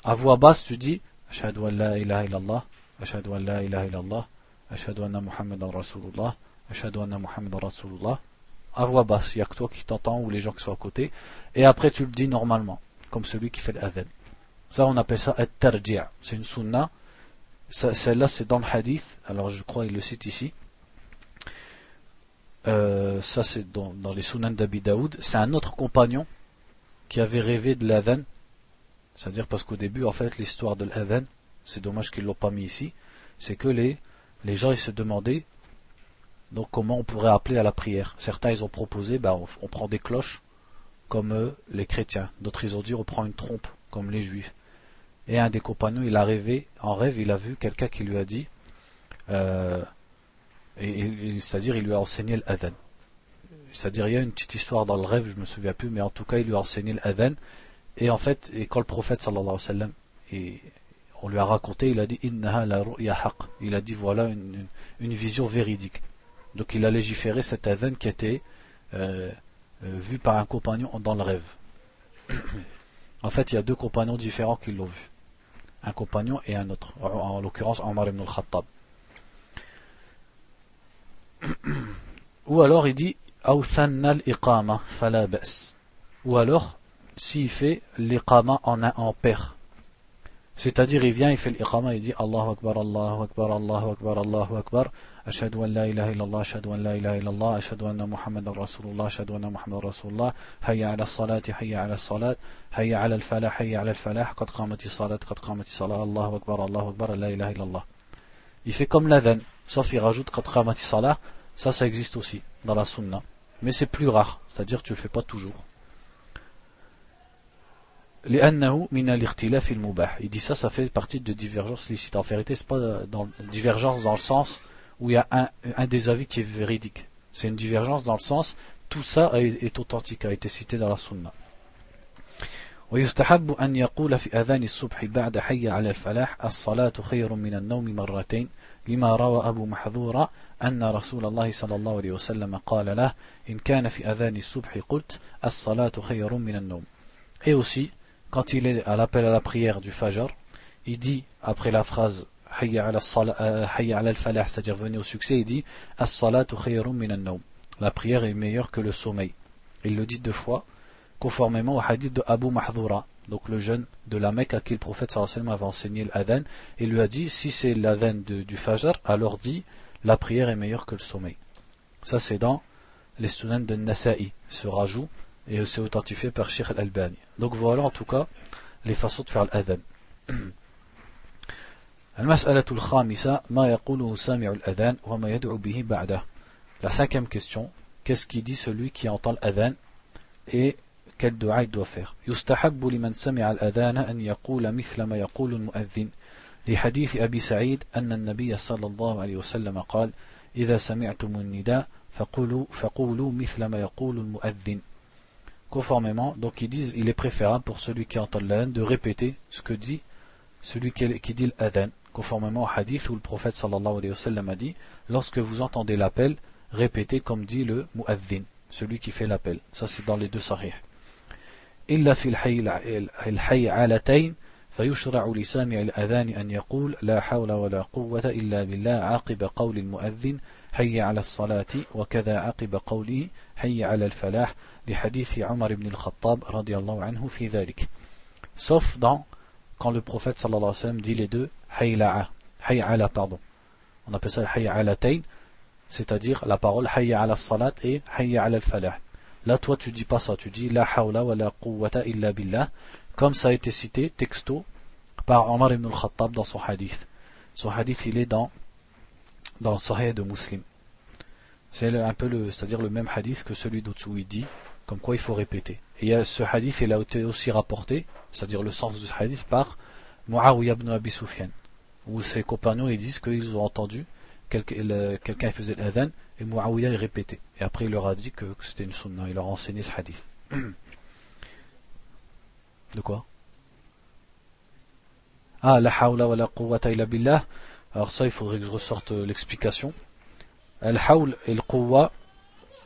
à voix basse, tu dis Ashhadu an la ilaha illallah Ashhadu an la ilaha illallah Ashhadu anna Muhammadan Rasulullah Ashhadu anna Muhammadan Rasulullah. À voix basse, il n'y a que toi qui t'entends ou les gens qui sont à côté. Et après tu le dis normalement comme celui qui fait l'adhan. Ça on appelle ça at-tarji' c'est une sunna. Celle-là c'est dans le hadith. Alors je crois il le cite ici. Euh, ça c'est dans, les sunan d'Abi Daoud. C'est un autre compagnon qui avait rêvé de l'adhan c'est-à-dire parce qu'au début en fait l'histoire de l'adhan c'est dommage qu'ils l'ont pas mis ici c'est que les les gens ils se demandaient donc comment on pourrait appeler à la prière Certains ils ont proposé, ben, on, prend des cloches comme euh, les chrétiens. D'autres ils ont dit on prend une trompe comme les juifs. Et un des compagnons il a rêvé, en rêve il a vu quelqu'un qui lui a dit, euh, et, c'est-à-dire il lui a enseigné l'adhan. C'est-à-dire il y a une petite histoire dans le rêve, je me souviens plus, mais en tout cas il lui a enseigné l'adhan. Et en fait, quand le prophète sallallahu alayhi wa sallam, on lui a raconté, il a dit innaha la Il a dit voilà une, vision véridique. Donc il a légiféré cette adhan qui était euh, euh, vu par un compagnon dans le rêve. en fait, il y a deux compagnons différents qui l'ont vu. Un compagnon et un autre. En, l'occurrence, Omar ibn al-Khattab. Ou alors il dit Ou alors, s'il fait l'iqama en, en paire. C'est-à-dire, il vient, il fait l'iqama, il dit Allahu Akbar, Allahu Akbar, Allahu Akbar, Allahu Akbar. أشهد أن لا إله إلا الله أشهد أن لا إله إلا الله أشهد أن محمد رسول الله أشهد أن محمد رسول الله حي على الصلاة حي على الصلاة حي على الفلاح حي على الفلاح قد قامت الصلاة قد قامت الصلاة الله أكبر الله أكبر لا إله إلا الله Il fait comme l'adhan, sauf il rajoute قد قامت الصلاة, ça ça existe aussi dans la sunna, mais c'est plus rare, c'est-à-dire tu le fais pas toujours. Il dit ça, ça fait partie de divergence licite. En vérité, c'est pas dans divergence dans le sens où il y a un, un des avis qui est véridique. C'est une divergence dans le sens, tout ça est authentique, a été cité dans la sunna. ويستحب أن يقول في أذان الصبح بعد حي على الفلاح الصلاة خير من النوم مرتين لما روى أبو محذورة أن رسول الله صلى الله عليه وسلم قال له إن كان في أذان الصبح قلت الصلاة خير من النوم Et aussi, quand il est à l'appel à la prière du Fajr, il dit, après la phrase hayya ala al-falah, c'est-à-dire venez au succès, il dit as-salatu khayrun min La prière est meilleure que le sommeil. Il le dit deux fois, conformément au hadith de Abu Mahdura, donc le jeune de la Mecque à qui le prophète sallallahu avait enseigné l'adhan, et lui a dit si c'est l'adhan du Fajr, alors dit la prière est meilleure que le sommeil. Ça c'est dans les students de Nasa'i, ce rajout, et c'est authentifié par Sheikh al-Albani. Donc voilà en tout cas les façons de faire l'adhan. المسألة الخامسة ما يقوله سامع الأذان وما يدعو به بعده La cinquième question, qu'est-ce qui dit celui qui entend l'adhan et quel dua il doit faire يستحب لمن سمع الأذان أن يقول مثل ما يقول المؤذن لحديث أبي سعيد أن النبي صلى الله عليه وسلم قال إذا سمعتم النداء فقولوا, فقولوا مثل ما يقول المؤذن Conformément, donc ils disent, il est préférable pour celui qui entend l'adhan de répéter ce que dit celui qui, qui dit l'adhan conformément au hadith où le prophète sallallahu alayhi wa sallam a dit lorsque vous entendez l'appel répétez comme dit le mu'adhin celui qui fait l'appel ça c'est dans les deux sahih إلا في الحي, الحي علتين فيشرع لسامع الأذان أن يقول لا حول ولا قوة إلا بالله عقب قول المؤذن حي على الصلاة وكذا عقب قوله حي على الفلاح لحديث عمر بن الخطاب رضي الله عنه في ذلك sauf dans quand le prophète sallallahu alayhi wa sallam dit les deux hayla'a, hay'ala, pardon. On appelle ça hay'alatayn, c'est-à-dire la parole hayya ala salat et hayya ala al-falah. Là, toi, tu dis pas ça, tu dis la hawla wa la quwwata illa billah, comme ça a été cité, texto, par Omar ibn al-Khattab dans son hadith. Son hadith, il est dans, dans le Sahih de Muslim. C'est un peu le, c'est-à-dire le même hadith que celui d'au-dessous, il dit, comme quoi il faut répéter. Et ce hadith, il a été aussi rapporté, c'est-à-dire le sens ce hadith, par Muawiyah ibn Abi Sufyan, où ses compagnons ils disent qu'ils ont entendu quelqu'un faisait l'adhan et Muawiyah il répétait. Et après il leur a dit que, c'était une sunna, il leur a enseigné ce hadith. De quoi? Ah, la hawla wa la quwwata illa billah. Alors ça, il faudrait que je ressorte euh, l'explication. Al-hawl et le quwwa,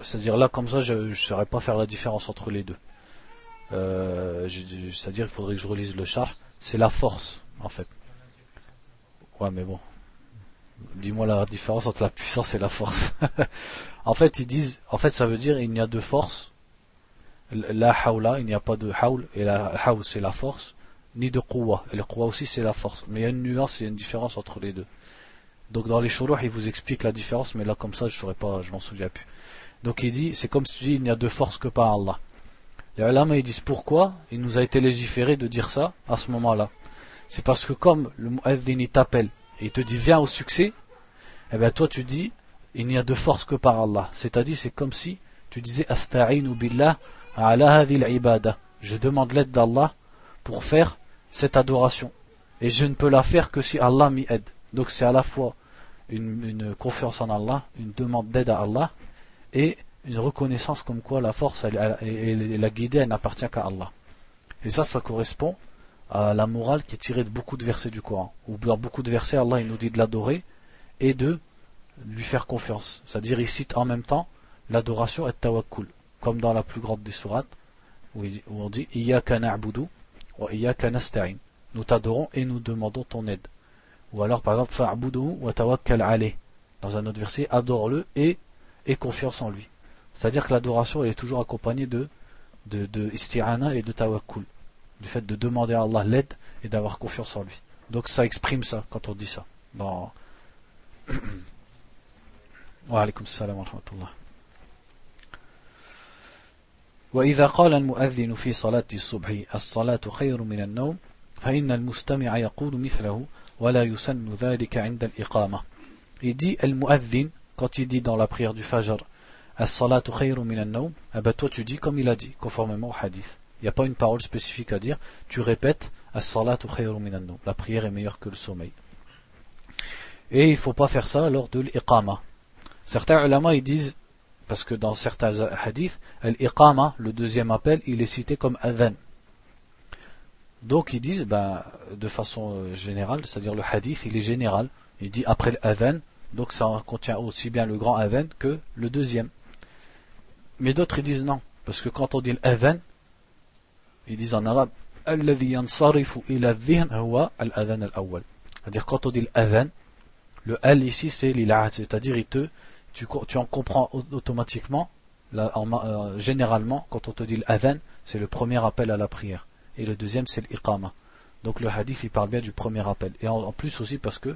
c'est-à-dire là, comme ça, je ne saurais pas faire la différence entre les deux. Euh, c'est-à-dire, il faudrait que je relise le char. C'est la force, en fait. Ouais, mais bon. Dis-moi la différence entre la puissance et la force. en fait, ils disent, en fait, ça veut dire il n'y a de force. La hawla, il n'y a pas de hawl, et la hawl c'est la force, ni de quwa. Et le quwa aussi c'est la force. Mais il y a une nuance, il y a une différence entre les deux. Donc dans les shuruh, il vous explique la différence, mais là comme ça, je saurais pas, je m'en souviens plus. Donc il dit, c'est comme si tu dis, il n'y a de force que par Allah. Les ulama ils disent pourquoi il nous a été légiféré de dire ça à ce moment-là. C'est parce que comme le mu'adhin il t'appelle et il te dit viens au succès, eh bien toi tu dis il n'y a de force que par Allah. C'est-à-dire c'est comme si tu disais asta'inu billah ala ibada. Je demande l'aide d'Allah pour faire cette adoration. Et je ne peux la faire que si Allah m'y aide. Donc c'est à la fois une confiance en Allah, une demande d'aide à Allah, et une reconnaissance comme quoi la force et la guidée n'appartient qu'à Allah. Et ça, ça correspond à la morale qui est tirée de beaucoup de versets du Coran. Ou dans beaucoup de versets, Allah il nous dit de l'adorer et de lui faire confiance. C'est-à-dire, il cite en même temps l'adoration et tawakkul, comme dans la plus grande des sourates, où on dit Iyaka na'budu wa iyaka nasta'in. Nous t'adorons et nous demandons ton aide. Ou alors, par exemple, fa'budu wa tawakkal alayh. Dans un autre verset, adore-le et et confiance en lui. C'est-à-dire que l'adoration est toujours accompagnée de, de, de isti'ana et de tawakkul. Du fait de demander à Allah l'aide et d'avoir confiance en lui. Donc ça exprime ça quand on dit ça. Dans... wa alaykum salam wa rahmatullah. وإذا قال المؤذن في صلاة الصبح الصلاة خير من النوم فإن المستمع يقول مثله ولا يسن ذلك عند الإقامة. Il dit المؤذن quand il dit dans la prière du Fajr As-salatu khayru minan eh ben toi tu dis comme il a dit, conformément au hadith. Il n'y a pas une parole spécifique à dire, tu répètes As-salatu khayru minan La prière est meilleure que le sommeil. Et il ne faut pas faire ça lors de l'iqama. Certains ulama ils disent, parce que dans certains hadiths, l'iqama, le deuxième appel, il est cité comme adhan. Donc ils disent, ben, de façon euh, générale, c'est-à-dire le hadith, il est général. Il dit après l'adhan, donc ça contient aussi bien le grand Aven que le deuxième. Mais d'autres disent non, parce que quand on dit l'Aven, ils disent en arabe C'est-à-dire quand on dit l'Aven, le Al ici c'est l'il'ad, c'est-à-dire tu, tu en comprends automatiquement, euh, généralement quand on te dit l'Aven, c'est le premier appel à la prière, et le deuxième c'est l'iqama. Donc le hadith il parle bien du premier appel, et en plus aussi parce que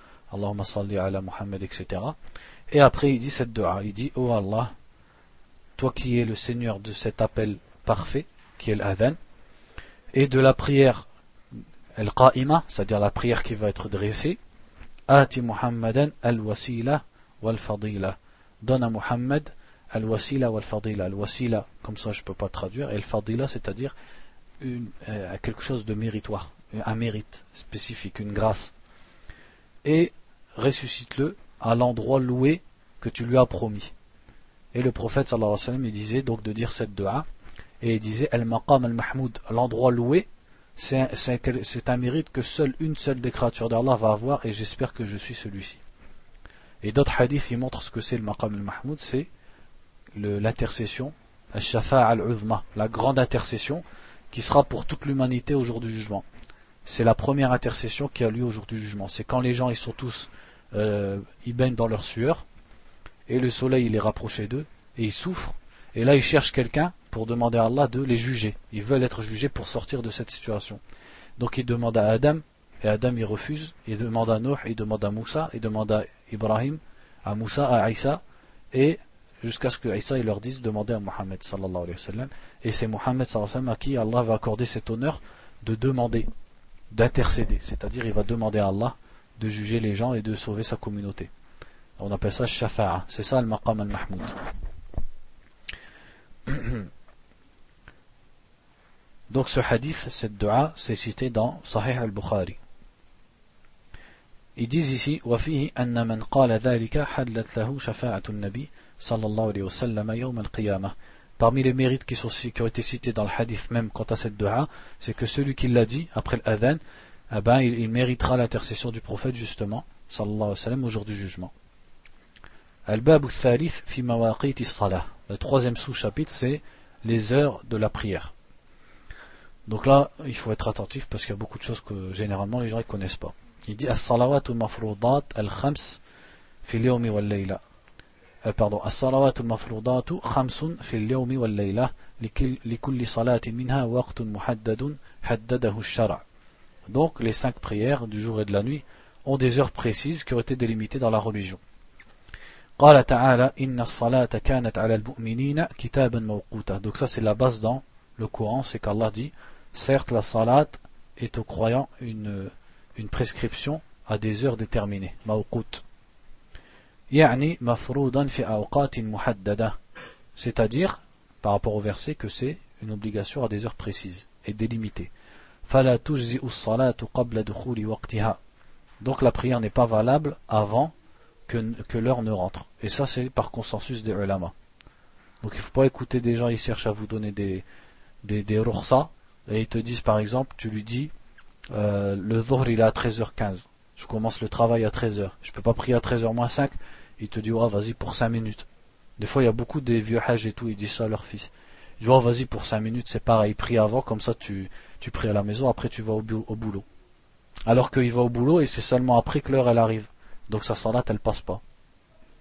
Allahumma salli ala Muhammad, etc. Et après, il dit cette dua. Il dit, oh Allah, toi qui es le Seigneur de cet appel parfait, qui est l'adhan, et de la prière al-qa'ima, c'est-à-dire la prière qui va être dressée, Ati Muhammadan al-wasila wal-fadila. Donne à Muhammad al-wasila wal-fadila. Al-wasila, comme ça je ne peux pas traduire, et al-fadila, c'est-à-dire euh, quelque chose de méritoire, un mérite spécifique, une grâce. Et ressuscite-le à l'endroit loué que tu lui as promis. Et le prophète sallallahu alayhi wa sallam il disait donc de dire cette dua et il disait al-maqam al-mahmoud, l'endroit loué, c'est un mérite que seule une seule des créatures d'Allah va avoir et j'espère que je suis celui-ci. Et d'autres hadiths montrent ce que c'est le maqam al-mahmoud, c'est l'intercession, al-shafa' al-uzma, la grande intercession qui sera pour toute l'humanité au jour du jugement. C'est la première intercession qui a lieu au jour du jugement. C'est quand les gens ils sont tous euh, ils baignent dans leur sueur, et le soleil il est rapproché d'eux, et ils souffrent, et là ils cherchent quelqu'un pour demander à Allah de les juger. Ils veulent être jugés pour sortir de cette situation. Donc ils demandent à Adam, Et Adam il refuse, il demande à Nuh, il demande à Moussa, il demande à Ibrahim, à Moussa, à Isa, et jusqu'à ce que Isa il leur dise demander à Mohammed sallallahu alayhi. Et c'est Mohammed sallallahu alayhi à qui Allah va accorder cet honneur de demander, d'intercéder. C'est-à-dire il va demander à Allah de juger les gens et de sauver sa communauté. On appelle ça shafa'a. C'est ça le maqam al-mahmoud. Donc ce hadith, cette dua, c'est cité dans Sahih al-Bukhari. Ils disent ici, وفيه أن من قال ذلك حلت له شفاعة النبي صلى الله عليه وسلم يوم القيامة. Parmi les mérites qui, sont, qui ont été cités dans le hadith même quant à cette dua, c'est que celui qui l'a dit après l'adhan, eh ben, il, il méritera l'intercession du prophète justement, sallallahu alayhi wa sallam, au jour du jugement. Al-Bab al-Thalith fi mawaqit salah. Le troisième sous-chapitre, c'est les heures de la prière. Donc là, il faut être attentif parce qu'il y a beaucoup de choses que généralement les gens ne connaissent pas. Il dit As-salawat al-mafrudat al-khams fi al-yawmi wal-layla. Euh, pardon, As-salawat al-mafrudat khamsun fi al-yawmi wal-layla likulli salatin minha waqtun muhaddadun haddadahu al-shara'. Donc les cinq prières du jour et de la nuit ont des heures précises qui ont été délimitées dans la religion. قال تعالى إن الصلاة كانت على المؤمنين كتابا موقوتا. Donc ça c'est la base dans le Coran, c'est qu'Allah dit Certes, la salat est aux croyants une, une prescription à des heures déterminées, mawqut. يعني مفروضا في أوقات محددة. C'est-à-dire, par rapport au verset, que c'est une obligation à des heures précises et délimitées. Donc la prière n'est pas valable avant que, l'heure ne rentre. Et ça, c'est par consensus des ulama. Donc il ne faut pas écouter des gens, ils cherchent à vous donner des, des, des et ils te disent par exemple, tu lui dis, euh, le dhuhr il est à 13h15, je commence le travail à 13h, je peux pas prier à 13h moins 5, il te dit, ouais, vas-y pour 5 minutes. Des fois, il y a beaucoup des vieux hajj et tout, ils disent ça à leur fils. Ils disent, oh, vas-y pour 5 minutes, c'est pareil, prie avant, comme ça tu, tu pries à la maison, après tu vas au, boulot. Alors qu'il va au boulot et c'est seulement après que l'heure elle arrive. Donc sa salat elle passe pas.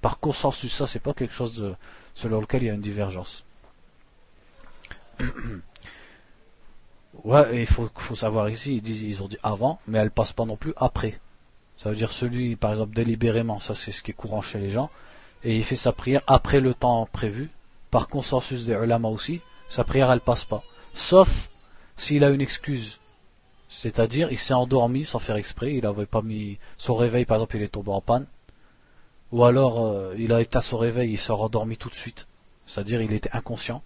Par consensus, ça c'est pas quelque chose selon lequel il y a une divergence. Ouais, il faut, savoir ici, ils ont dit avant, mais elle passe pas non plus après. Ça veut dire celui, par exemple, délibérément, ça c'est ce qui est courant chez les gens, et il fait sa prière après le temps prévu, par consensus des ulama aussi, sa prière elle passe pas. Sauf s'il a une excuse. C'est-à-dire, il s'est endormi sans faire exprès, il avait pas mis son réveil, par exemple, il est tombé en panne. Ou alors, euh, il a éteint son réveil, il s'est endormi tout de suite. C'est-à-dire, il était inconscient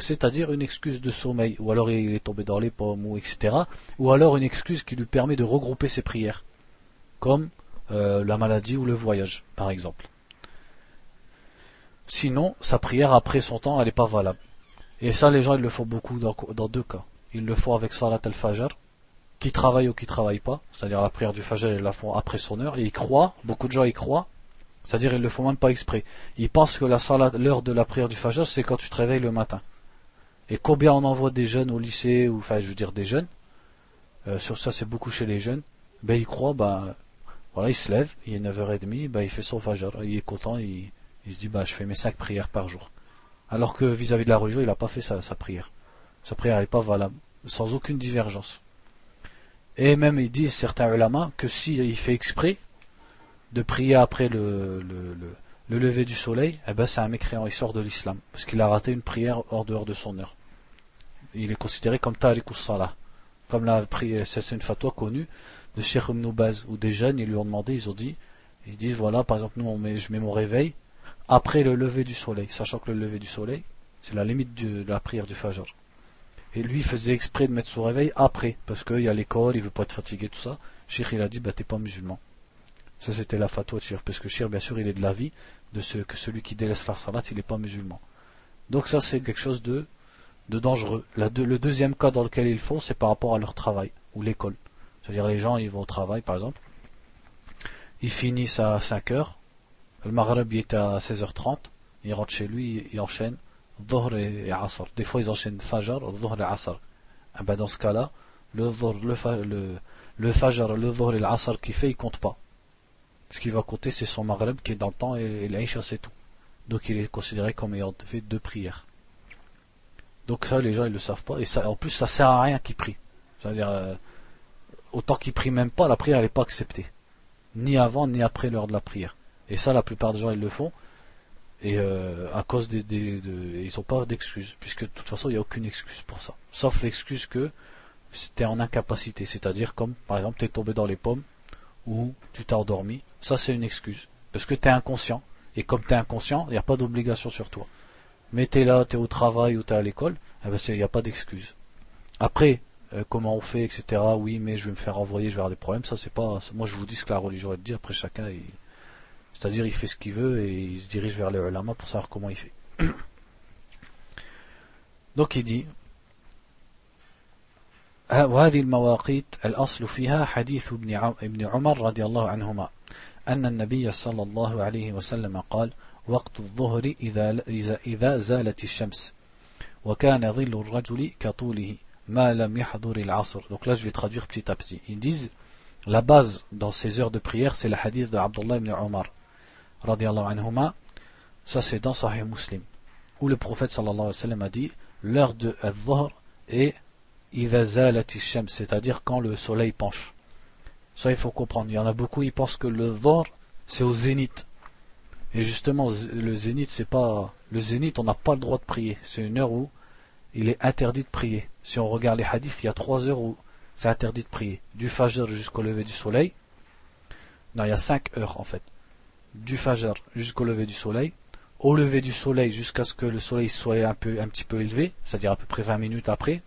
c'est-à-dire une excuse de sommeil, ou alors il est tombé dans les pommes, ou etc. Ou alors une excuse qui lui permet de regrouper ses prières, comme euh, la maladie ou le voyage, par exemple. Sinon, sa prière après son temps, elle n'est pas valable. Et ça, les gens, ils le font beaucoup dans, deux cas. Ils le font avec Salat al-Fajr, qui travaille ou qui travaille pas, c'est-à-dire la prière du Fajr, ils la font après son heure, et ils croient, beaucoup de gens y croient, c'est-à-dire ils le font même pas exprès. Ils pensent que l'heure de la prière du Fajr, c'est quand tu te réveilles le matin. Et combien on envoie des jeunes au lycée, ou enfin je veux dire des jeunes, euh, sur ça c'est beaucoup chez les jeunes, ben ils croient, ben voilà, il se lève, il est 9h30, ben il fait son fajr, il est content, il, se dit ben je fais mes 5 prières par jour. Alors que vis-à-vis de la religion, il n'a pas fait sa, prière. Sa prière n'est pas valable, sans aucune divergence. Et même ils disent certains ulama que s'il fait exprès de prier après le, le, le le lever du soleil, eh ben c'est un mécréant, il sort de l'islam, parce qu'il a raté une prière hors dehors de son heure. Il est considéré comme tariqus. Comme la prière, c'est une fatwa connue de Sheikh Ibn où des jeunes, ils lui ont demandé, ils ont dit, ils disent, voilà, par exemple, nous, je mets mon réveil après le lever du soleil, sachant que le lever du soleil, c'est la limite de la prière du Fajr. Et lui, faisait exprès de mettre son réveil après, parce qu'il y a l'école, il veut pas être fatigué, tout ça. Sheikh, il a dit, bah, t'es pas musulman. Ça, c'était la fatwa de Shir, parce que Shir, bien sûr, il est de l'avis de ce, que celui qui délaisse la salat, il n'est pas musulman. Donc ça, c'est quelque chose de, de dangereux. le deuxième cas dans lequel ils font, c'est par rapport à leur travail, ou l'école. C'est-à-dire les gens, ils vont au travail, par exemple, ils finissent à 5 heures, le Maghreb est à 16h30, ils rentrent chez lui, ils enchaînent Dhuhr et, Asr. Des fois, ils enchaînent Fajr, Dhuhr et Asr. Ah ben, dans ce cas-là, le, le, le, le Fajr, le Dhuhr et l'Asr qui fait, il compte pas. Ce qui va compter, c'est son Maghreb qui est dans le temps et l'Aïcha, c'est tout. Donc il est considéré comme ayant fait deux prières. Donc ça, les gens, ils le savent pas. Et ça, en plus, ça sert à rien qu'il prie. C'est-à-dire, euh, autant qu'ils prient même pas, la prière n'est pas acceptée. Ni avant, ni après l'heure de la prière. Et ça, la plupart des gens, ils le font. Et euh, à cause des, ils n'ont pas d'excuses, puisque de toute façon, il n'y a aucune excuse pour ça. Sauf l'excuse que c'était en incapacité, c'est-à-dire comme, par exemple, tu es tombé dans les pommes, ou tu t'es endormi. Ça, c'est une excuse. Parce que tu es inconscient. Et comme tu es inconscient, il n'y a pas d'obligation sur toi. Mais tu es là, tu es au travail ou tu es à l'école, eh ben, il n'y a pas d'excuse. Après, euh, comment on fait, etc. Oui, mais je vais me faire envoyer, je vais avoir des problèmes. Ça, c'est pas. Moi, je vous dis ce que la religion elle dit. Après, chacun, c'est-à-dire, il fait ce qu'il veut et il se dirige vers les ulama pour savoir comment il fait. Donc, il dit. وهذه المواقيت الأصل فيها حديث ابن عمر رضي الله عنهما أن النبي صلى الله عليه وسلم قال وقت الظهر إذا, إذا زالت الشمس وكان ظل الرجل كطوله ما لم يحضر العصر donc là je vais traduire petit à petit ils disent la base dans ces heures de prière c'est le hadith de Abdullah ibn Omar radiallahu anhuma, ça c'est dans Sahih Muslim, où le prophète sallallahu alayhi wa sallam a dit L'heure de Adh-Dhahr est c'est-à-dire quand le soleil penche. Ça il faut comprendre. Il y en a beaucoup, ils pensent que le Dhahr c'est au zénith. Et justement, le zénith, c'est pas. Le zénith, on n'a pas le droit de prier. C'est une heure où il est interdit de prier. Si on regarde les hadiths, il y a trois heures où c'est interdit de prier. Du Fajr jusqu'au lever du soleil. Non, il y a cinq heures en fait. Du fajr jusqu'au lever du soleil. Au lever du soleil jusqu'à ce que le soleil soit un, peu, un petit peu élevé, c'est-à-dire à peu près 20 minutes après.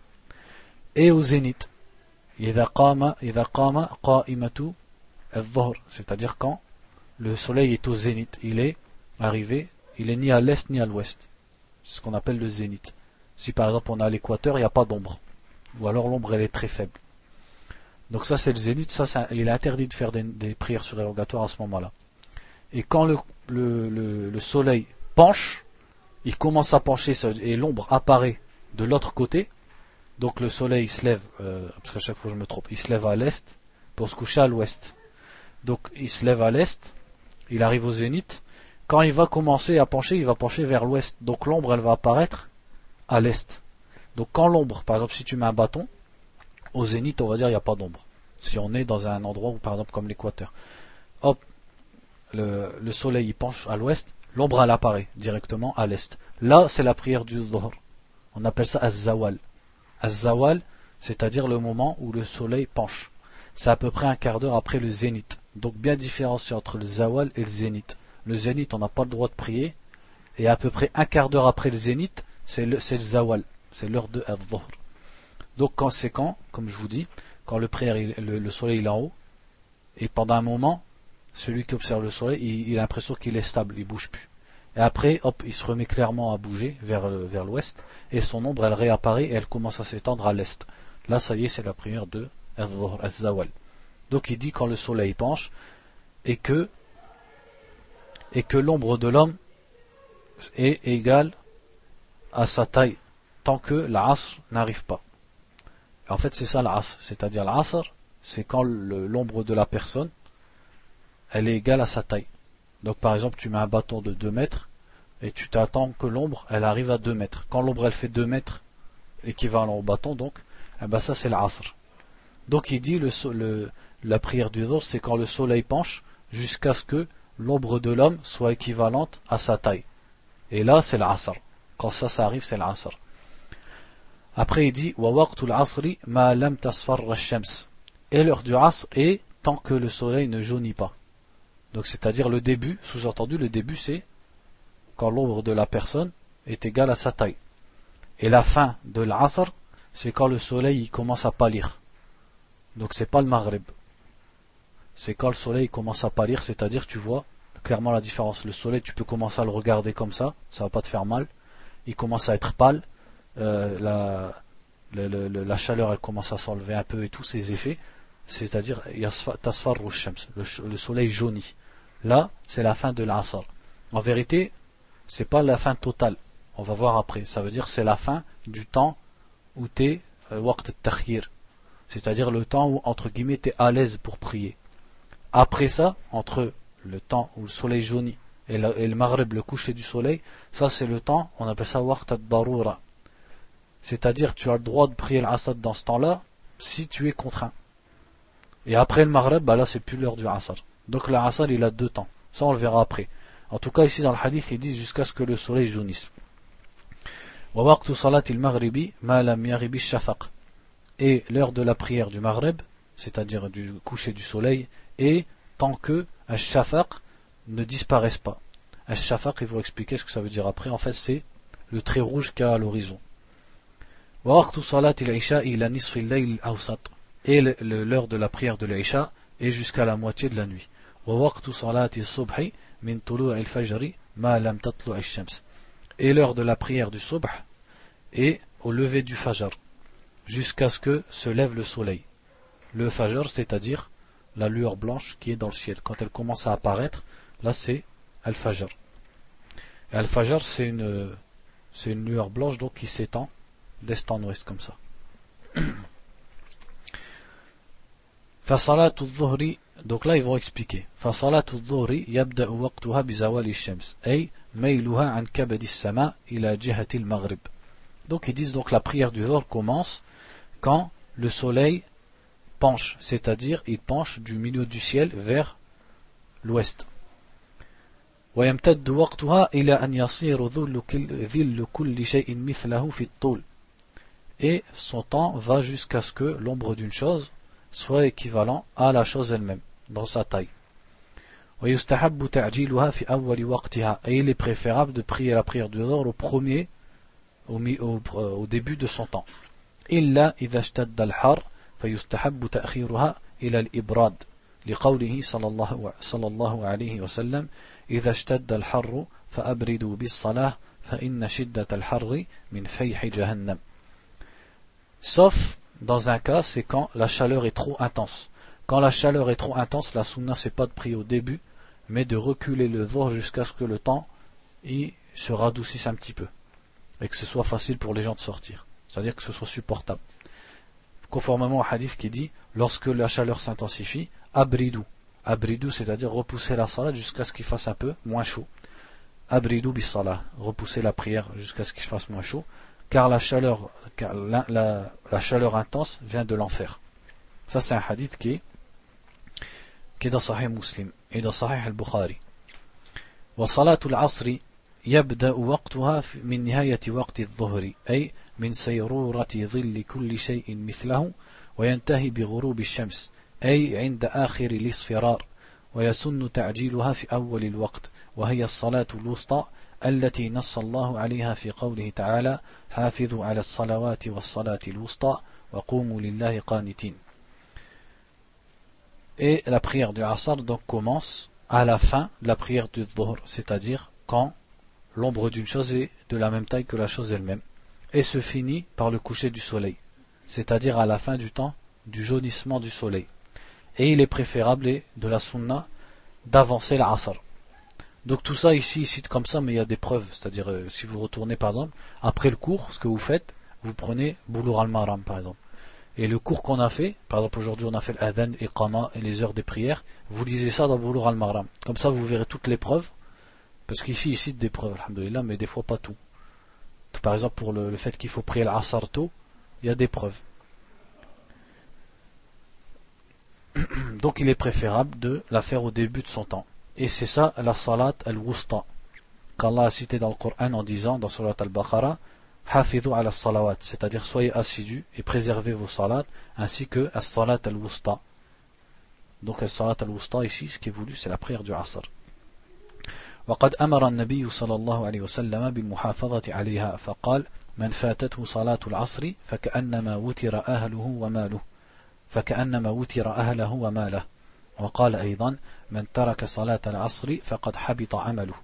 Et au zénith c'est-à-dire quand le soleil est au zénith, il est arrivé, il est ni à l'est ni à l'ouest. C'est ce qu'on appelle le zénith. Si par exemple on est l'équateur, il n'y a pas d'ombre. Ou alors l'ombre elle est très faible. Donc ça c'est le zénith, ça il est interdit de faire des, prières surérogatoires à ce moment-là. Et quand le, le, soleil penche, il commence à pencher et l'ombre apparaît de l'autre côté, donc le soleil se lève, euh, parce qu'à chaque fois je me trompe, il se lève à l'est pour se coucher à l'ouest. Donc il se lève à l'est, il arrive au zénith. Quand il va commencer à pencher, il va pencher vers l'ouest. Donc l'ombre, elle va apparaître à l'est. Donc quand l'ombre, par exemple, si tu mets un bâton, au zénith, on va dire il n'y a pas d'ombre. Si on est dans un endroit par exemple, comme l'équateur, le, soleil il penche à l'ouest, l'ombre elle apparaît directement à l'est. Là, c'est la prière du dhuhr. On appelle ça az-zawal. C'est-à-dire le moment où le soleil penche. C'est à peu près un quart d'heure après le zénith. Donc bien différencier entre le zawal et le zénith. Le zénith, on n'a pas le droit de prier. Et à peu près un quart d'heure après le zénith, c'est le, zawal. C'est l'heure de al Donc quand c'est quand, comme je vous dis, quand le, le, soleil est en haut, et pendant un moment, celui qui observe le soleil, il, a l'impression qu'il est stable, il bouge plus. Et après, hop, il se remet clairement à bouger vers, euh, vers l'ouest, et son ombre, elle réapparaît et elle commence à s'étendre à l'est. Là, ça y est, c'est la prière de Az-Zawal. Donc il dit quand le soleil penche, et que, et que l'ombre de l'homme est égale à sa taille, tant que l'Asr n'arrive pas. En fait, c'est ça l'Asr, c'est-à-dire l'Asr, c'est quand l'ombre de la personne, elle est égale à sa taille. Donc par exemple, tu mets un bâton de 2 mètres et tu t'attends que l'ombre elle arrive à 2 mètres. Quand l'ombre elle fait 2 mètres, équivalent au bâton donc, eh ben ça c'est l'asr. Donc il dit le, la prière du jour c'est quand le soleil penche jusqu'à ce que l'ombre de l'homme soit équivalente à sa taille. Et là c'est l'asr. Quand ça ça arrive c'est l'asr. Après il dit ma lam Et l'heure du asr est tant que le soleil ne jaunit pas. Donc c'est-à-dire le début, sous-entendu le début c'est quand l'ombre de la personne est égale à sa taille. Et la fin de l'asr, c'est quand le soleil commence à pâlir. Donc c'est pas le maghrib. C'est quand le soleil commence à pâlir, c'est-à-dire tu vois clairement la différence. Le soleil, tu peux commencer à le regarder comme ça, ça va pas te faire mal. Il commence à être pâle, euh, la, la, chaleur elle commence à s'enlever un peu et tous ses effets c'est-à-dire le soleil jaunit. Là, c'est la fin de l'asr. En vérité, c'est pas la fin totale. On va voir après. Ça veut dire c'est la fin du temps où tu es euh, waqt takhir. C'est-à-dire le temps où, entre guillemets, tu es à l'aise pour prier. Après ça, entre le temps où le soleil jaunit et le, et le maghrib, le coucher du soleil, ça c'est le temps, on appelle ça waqt darura. C'est-à-dire tu as le droit de prier l'asr dans ce temps-là si tu es contraint. Et après le Maghreb, bah là c'est plus l'heure du Asr. Donc le il a deux temps. Ça on le verra après. En tout cas ici dans le hadith ils disent jusqu'à ce que le soleil jaunisse. Et l'heure de la prière du Maghreb, c'est-à-dire du coucher du soleil, est tant que Ash-Shafaq ne disparaisse pas. Ash-Shafaq, il vous expliquer ce que ça veut dire après. En fait, c'est le trait rouge qu'il y a à l'horizon. Et l'heure de la prière de l'Aïcha est jusqu'à la moitié de la nuit. Et l'heure de la prière du subh est au lever du fajr, jusqu'à ce que se lève le soleil. Le fajr, c'est-à-dire la lueur blanche qui est dans le ciel. Quand elle commence à apparaître, là c'est al-fajr. Al-fajr, c'est une, c'est une lueur blanche donc qui s'étend d'est en ouest comme ça. donc là ils vont expliquer فصلاة الظهر يبدأ وقتها بزوال الشمس أي ميلها عن كبد السماء إلى جهة المغرب donc ils disent donc la prière du Dhuhr commence quand le soleil penche c'est-à-dire il penche du milieu du ciel vers l'ouest ويمتد وقتها إلى أن يصير ذل كل شيء مثله في الطول et son temps va jusqu'à ce que l'ombre d'une chose soit équivalent à la chose elle-même dans sa taille. Et il est préférable de prier la prière du Dhuhr au premier, au, au, au début de son temps. إلا إذا اشتد الحر فيستحب تأخيرها إلى الإبراد لقوله صلى الله, صلى الله عليه وسلم إذا اشتد الحر فأبردوا بالصلاة فإن شدة الحر من فيح جهنم Sauf dans un cas, c'est quand la chaleur est trop intense. Quand la chaleur est trop intense, la sunna c'est pas de prier au début, mais de reculer le dhuhr jusqu'à ce que le temps il se radoucisse un petit peu et que ce soit facile pour les gens de sortir. C'est-à-dire que ce soit supportable. Conformément au hadith qui dit lorsque la chaleur s'intensifie, abridou. Abridou, c'est-à-dire repousser la salat jusqu'à ce qu'il fasse un peu moins chaud. Abridou bis repousser la prière jusqu'à ce qu'il fasse moins chaud car la chaleur, la, la chaleur intense vient de l'enfer. Ça c'est un hadith qui est, Sahih Muslim et dans Sahih al-Bukhari. وصلاة العصر يبدأ وقتها من نهاية وقت الظهر أي من سيرورة ظل كل شيء مثله وينتهي بغروب الشمس أي عند آخر الاصفرار ويسن تعجيلها في أول الوقت وهي الصلاة الوسطى التي نص الله عليها في قوله تعالى حافظوا على الصلوات والصلاة الوسطى وقوموا لله قانتين Et la prière du Asr donc commence à la fin de la prière du Dhuhr, c'est-à-dire quand l'ombre d'une chose est de la même taille que la chose elle-même, et se finit par le coucher du soleil, c'est-à-dire à la fin du temps du jaunissement du soleil. Et il est préférable de la sunna d'avancer l'Asr. Donc tout ça ici, il cite comme ça, mais il y a des preuves. C'est-à-dire, euh, si vous retournez par exemple, après le cours, ce que vous faites, vous prenez Boulour al-Maram par exemple. Et le cours qu'on a fait, par exemple aujourd'hui on a fait l'Adhan, et Qama et les heures des prières, vous lisez ça dans Boulour al-Maram. Comme ça vous verrez toutes les preuves, parce qu'ici il cite des preuves, alhamdoulilah, mais des fois pas tout. Par exemple pour le, fait qu'il faut prier l'Asar tôt, il y a des preuves. Donc il est préférable de la faire au début de son temps. Et c'est ça la salat al-wusta. Qu'Allah a cité dans le Coran en disant dans salat al-Baqarah, Hafidhu ala salawat, c'est-à-dire soyez assidus et préservez vos salats, ainsi que la salat al-wusta. Donc la salat al-wusta ici, ce qui est voulu, c'est la prière du Asr. وقد أمر النبي صلى الله عليه وسلم بالمحافظة عليها فقال من فاتته صلاة العصر فكأنما وتر أهله وماله فكأنما وتر أهله وماله وقال أيضا من ترك صلاة العصر فقد حبط عمله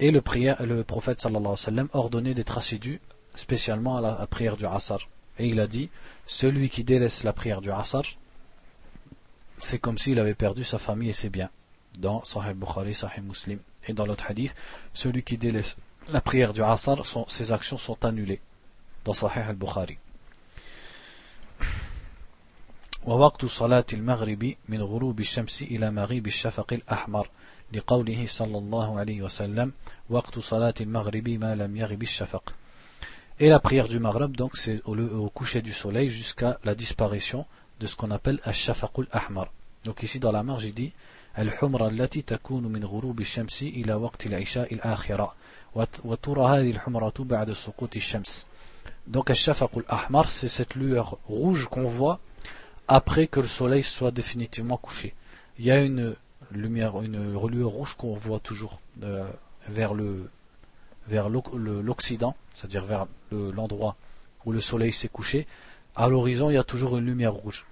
Et le, prière, le prophète sallallahu alayhi wa sallam ordonnait d'être assidu spécialement à la, à la prière du Asr. Et il a dit, celui qui délaisse la prière du Asr, c'est comme s'il avait perdu sa famille et ses biens. Dans Sahih Bukhari, Sahih Muslim. Et dans l'autre hadith, celui qui délaisse la prière du Asr, son, ses actions sont annulées. Dans Sahih al-Bukhari. ووقت صلاة المغرب من غروب الشمس إلى مغيب الشفق الأحمر لقوله صلى الله عليه وسلم وقت صلاة المغرب ما لم يغب الشفق Et la prière du Maghreb, donc, c'est au, au, coucher du soleil jusqu'à la disparition de ce qu'on appelle Ash-Shafaqul Ahmar. Donc ici dans la marge il dit الحمرة التي تكون من غروب الشمس إلى وقت العشاء الآخرة وترى هذه الحمرة بعد سقوط الشمس donc Ash-Shafaqul Ahmar c'est cette lueur rouge qu'on voit après que le soleil soit définitivement couché il y a une une reliure rouge qu'on voit toujours euh, vers le vers l'occident, c'est-à-dire vers l'endroit où le soleil s'est couché, à l'horizon, il y a toujours une lumière rouge.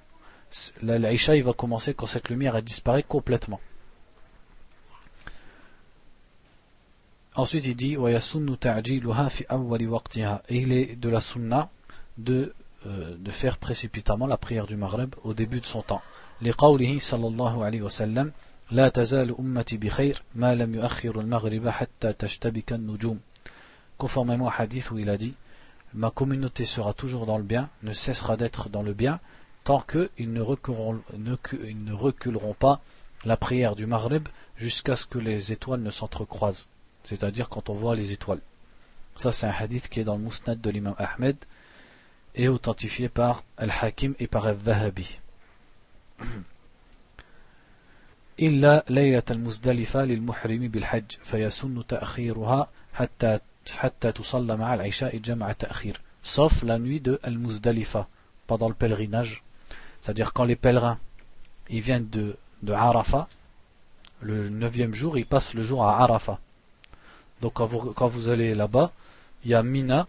L'Aïcha, il va commencer quand cette lumière elle disparaît complètement. Ensuite, il dit Et il est de la sunna de, euh, de faire précipitamment la prière du Maghreb au début de son temps. sallallahu alayhi wa sallam لا تزال أمتي بخير ما لم يؤخر المغرب حتى تشتبك النجوم conformément au hadith où il a dit Ma communauté sera toujours dans le bien, ne cessera d'être dans le bien, tant qu'ils ne, reculeront, ne reculeront pas la prière du Maghreb jusqu'à ce que les étoiles ne s'entrecroisent, c'est-à-dire quand on voit les étoiles. Ça, c'est un hadith qui est dans le Mousnad de l'imam Ahmed et authentifié par Al-Hakim et par Al-Zahabi. إلا ليلة المزدلفة للمحرم بالحج فيسن تأخيرها حتى sauf la nuit de Al-Muzdalifa pendant le pèlerinage c'est-à-dire quand les pèlerins ils viennent de, de Arafat le neuvième jour ils passent le jour à Arafat donc quand vous, quand vous allez là-bas il y a Mina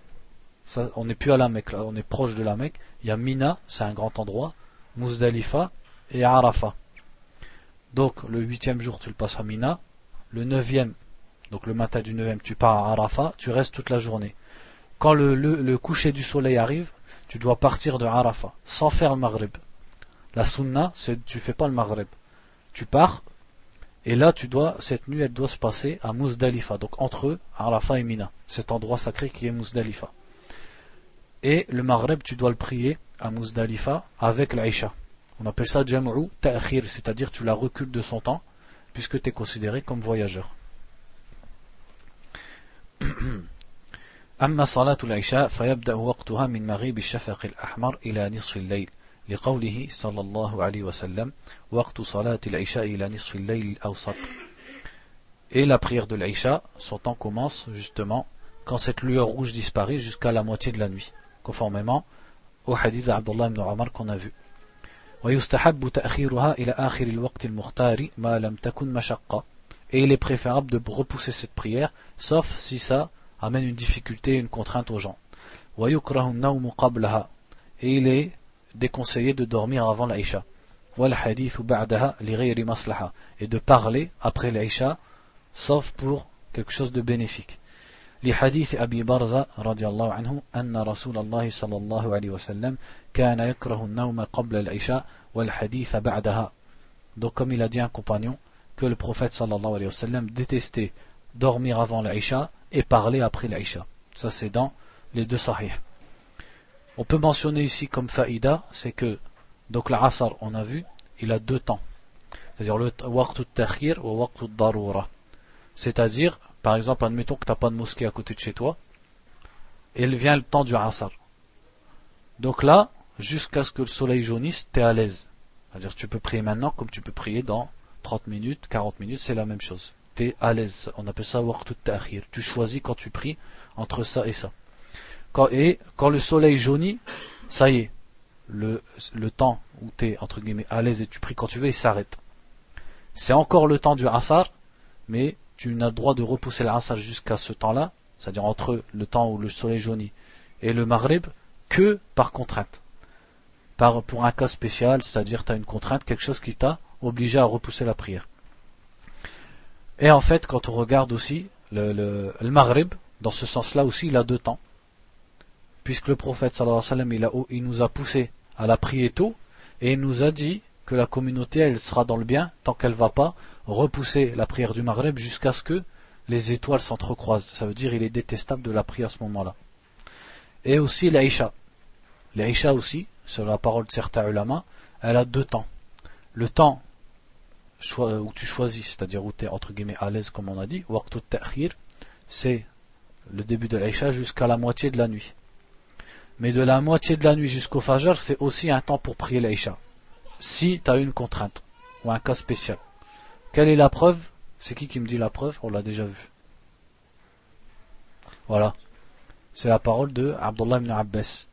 on n'est plus à la Mecque on est proche de la Mecque il y a Mina c'est un grand endroit Muzdalifa et Arafat donc le huitième jour tu le passes à Mina le neuvième donc le matin du 9e, tu pars à Arafat, tu restes toute la journée. Quand le, coucher du soleil arrive, tu dois partir de Arafat, sans faire le Maghreb. La sunna, c'est tu fais pas le Maghreb. Tu pars, et là tu dois, cette nuit elle doit se passer à Muzdalifa, donc entre eux, Arafat et Mina, cet endroit sacré qui est Muzdalifa. Et le Maghreb, tu dois le prier à Muzdalifa avec l'Aïcha. On appelle ça Jam'u Ta'khir, c'est-à-dire tu la recules de son temps, puisque tu es considéré comme voyageur. أما صلاة العشاء فيبدأ وقتها من مغيب الشفق الأحمر إلى نصف الليل لقوله صلى الله عليه وسلم وقت صلاة العشاء إلى نصف الليل الأوسط Et la prière de l'Aïcha, son temps commence justement quand cette lueur rouge disparaît jusqu'à la moitié de la nuit, conformément au hadith d'Abdullah ibn Omar qu'on a vu. ويستحب تأخيرها إلى آخر الوقت المختار ما لم تكن مشقة et il est préférable de repousser cette prière, sauf si ça amène une difficulté et une contrainte aux gens. Et il est déconseillé de dormir avant l'Aïcha. Et de parler après l'Aïcha, sauf pour quelque chose de bénéfique. لحديث أبي برزة رضي الله عنه أن رسول الله صلى الله عليه وسلم كان يكره النوم قبل العشاء والحديث بعدها. Donc comme il a dit un compagnon, que le prophète sallallahu alayhi wa sallam détestait dormir avant l'Aïcha et parler après l'Aïcha. Ça c'est dans les deux sahih. On peut mentionner ici comme faïda, c'est que donc l'Asr, on a vu, il a deux temps. C'est-à-dire le waqtu takhir ou waqtu darura. C'est-à-dire, par exemple, admettons que tu n'as pas de mosquée à côté de chez toi, et il vient le temps du Asr. Donc là, jusqu'à ce que le soleil jaunisse, tu es à l'aise. C'est-à-dire tu peux prier maintenant comme tu peux prier dans 30 minutes, 40 minutes, c'est la même chose. Tu es à l'aise. On appelle ça waqt ta'khir. Tu choisis quand tu pries entre ça et ça. Et quand le soleil jaunit, ça y est, le, le temps où tu es entre guillemets à l'aise et tu pries quand tu veux, il s'arrête. C'est encore le temps du asar, mais tu n'as droit de repousser l'asar jusqu'à ce temps-là, c'est-à-dire entre le temps où le soleil jaunit et le maghrib, que par contrainte. Pour un cas spécial, c'est-à-dire tu as une contrainte, quelque chose qui t'a obligé à repousser la prière. Et en fait, quand on regarde aussi le, le, Maghrib, dans ce sens-là aussi, il a deux temps. Puisque le prophète sallallahu alayhi wa sallam, il, nous a poussé à la prier tôt, et il nous a dit que la communauté, elle sera dans le bien, tant qu'elle ne va pas repousser la prière du Maghrib jusqu'à ce que les étoiles s'entrecroisent. Ça veut dire il est détestable de la prier à ce moment-là. Et aussi l'Aïcha. L'Aïcha aussi, sur la parole de certains ulama, elle a deux temps. Le temps où tu choisis, c'est-à-dire où tu es entre guillemets à l'aise comme on a dit, waqtu ta'khir, c'est le début de l'Aïcha jusqu'à la moitié de la nuit. Mais de la moitié de la nuit jusqu'au Fajr, c'est aussi un temps pour prier l'Aïcha. si tu as une contrainte ou un cas spécial. Quelle est la preuve? C'est qui qui me dit la preuve? On l'a déjà vu. Voilà. C'est la parole de Abdullah ibn Abbas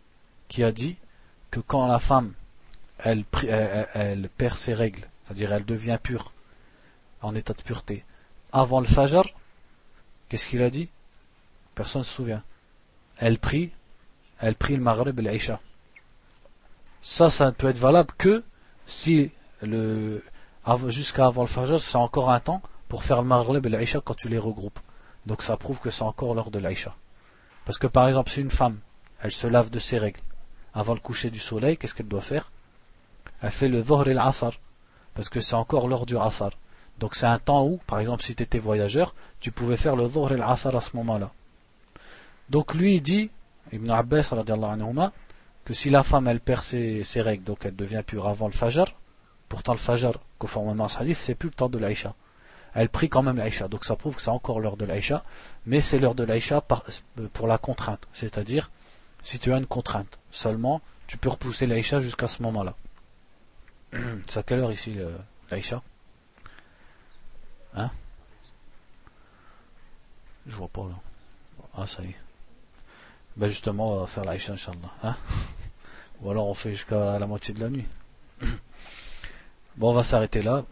qui a dit que quand la femme elle, perd ses règles, c'est-à-dire elle devient pure, en état de pureté, avant le Fajr, qu'est-ce qu'il a dit? Personne ne se souvient. Elle prie, elle prie le Maghrib et l'Aïcha. Ça, ça ne peut être valable que si le jusqu'à avant le Fajr, c'est encore un temps pour faire le Maghrib et l'Aïcha quand tu les regroupes. Donc ça prouve que c'est encore l'heure de l'Aïcha. Parce que par exemple, si une femme, elle se lave de ses règles avant le coucher du soleil, qu'est-ce qu'elle doit faire? Elle fait le Dhuhr et l'Asr, parce que c'est encore l'heure du Asr. Donc c'est un temps où, par exemple, si tu étais voyageur, tu pouvais faire le Dhuhr et l'Asr à ce moment-là. Donc lui, il dit, Ibn Abbas, que si la femme, elle perd ses, règles, donc elle devient pure avant le Fajr, pourtant le Fajr, conformément à ce hadith, c'est plus le temps de l'Aïcha. Elle prie quand même l'Aïcha, donc ça prouve que c'est encore l'heure de l'Aïcha, mais c'est l'heure de l'Aïcha pour la contrainte, c'est-à-dire si tu as une contrainte seulement, tu peux repousser l'Aïcha jusqu'à ce moment-là. c'est à quelle heure ici l'Aïcha? Hein? Je vois pas là. Ah ça y est. Ben justement, on va faire l'Aïcha, Inch'Allah. Hein? Ou alors on fait jusqu'à la moitié de la nuit. bon, on va s'arrêter là.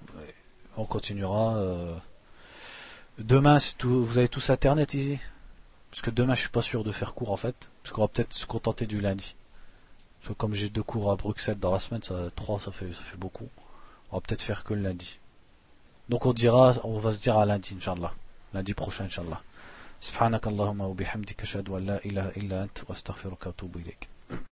On continuera. Euh, demain, vous avez tous Internet ici Parce que demain, je suis pas sûr de faire cours en fait. Parce qu'on va peut-être se contenter du lundi. Parce que comme j'ai deux cours à Bruxelles dans la semaine, ça, trois, ça fait, ça fait beaucoup. On va peut-être faire que le lundi. Donc on dira, on va se dire à lundi, Inch'Allah. Lundi prochain, Inch'Allah. سبحانك اللهم وبحمدك أشهد أن لا إله إلا أنت وأستغفرك وأتوب إليك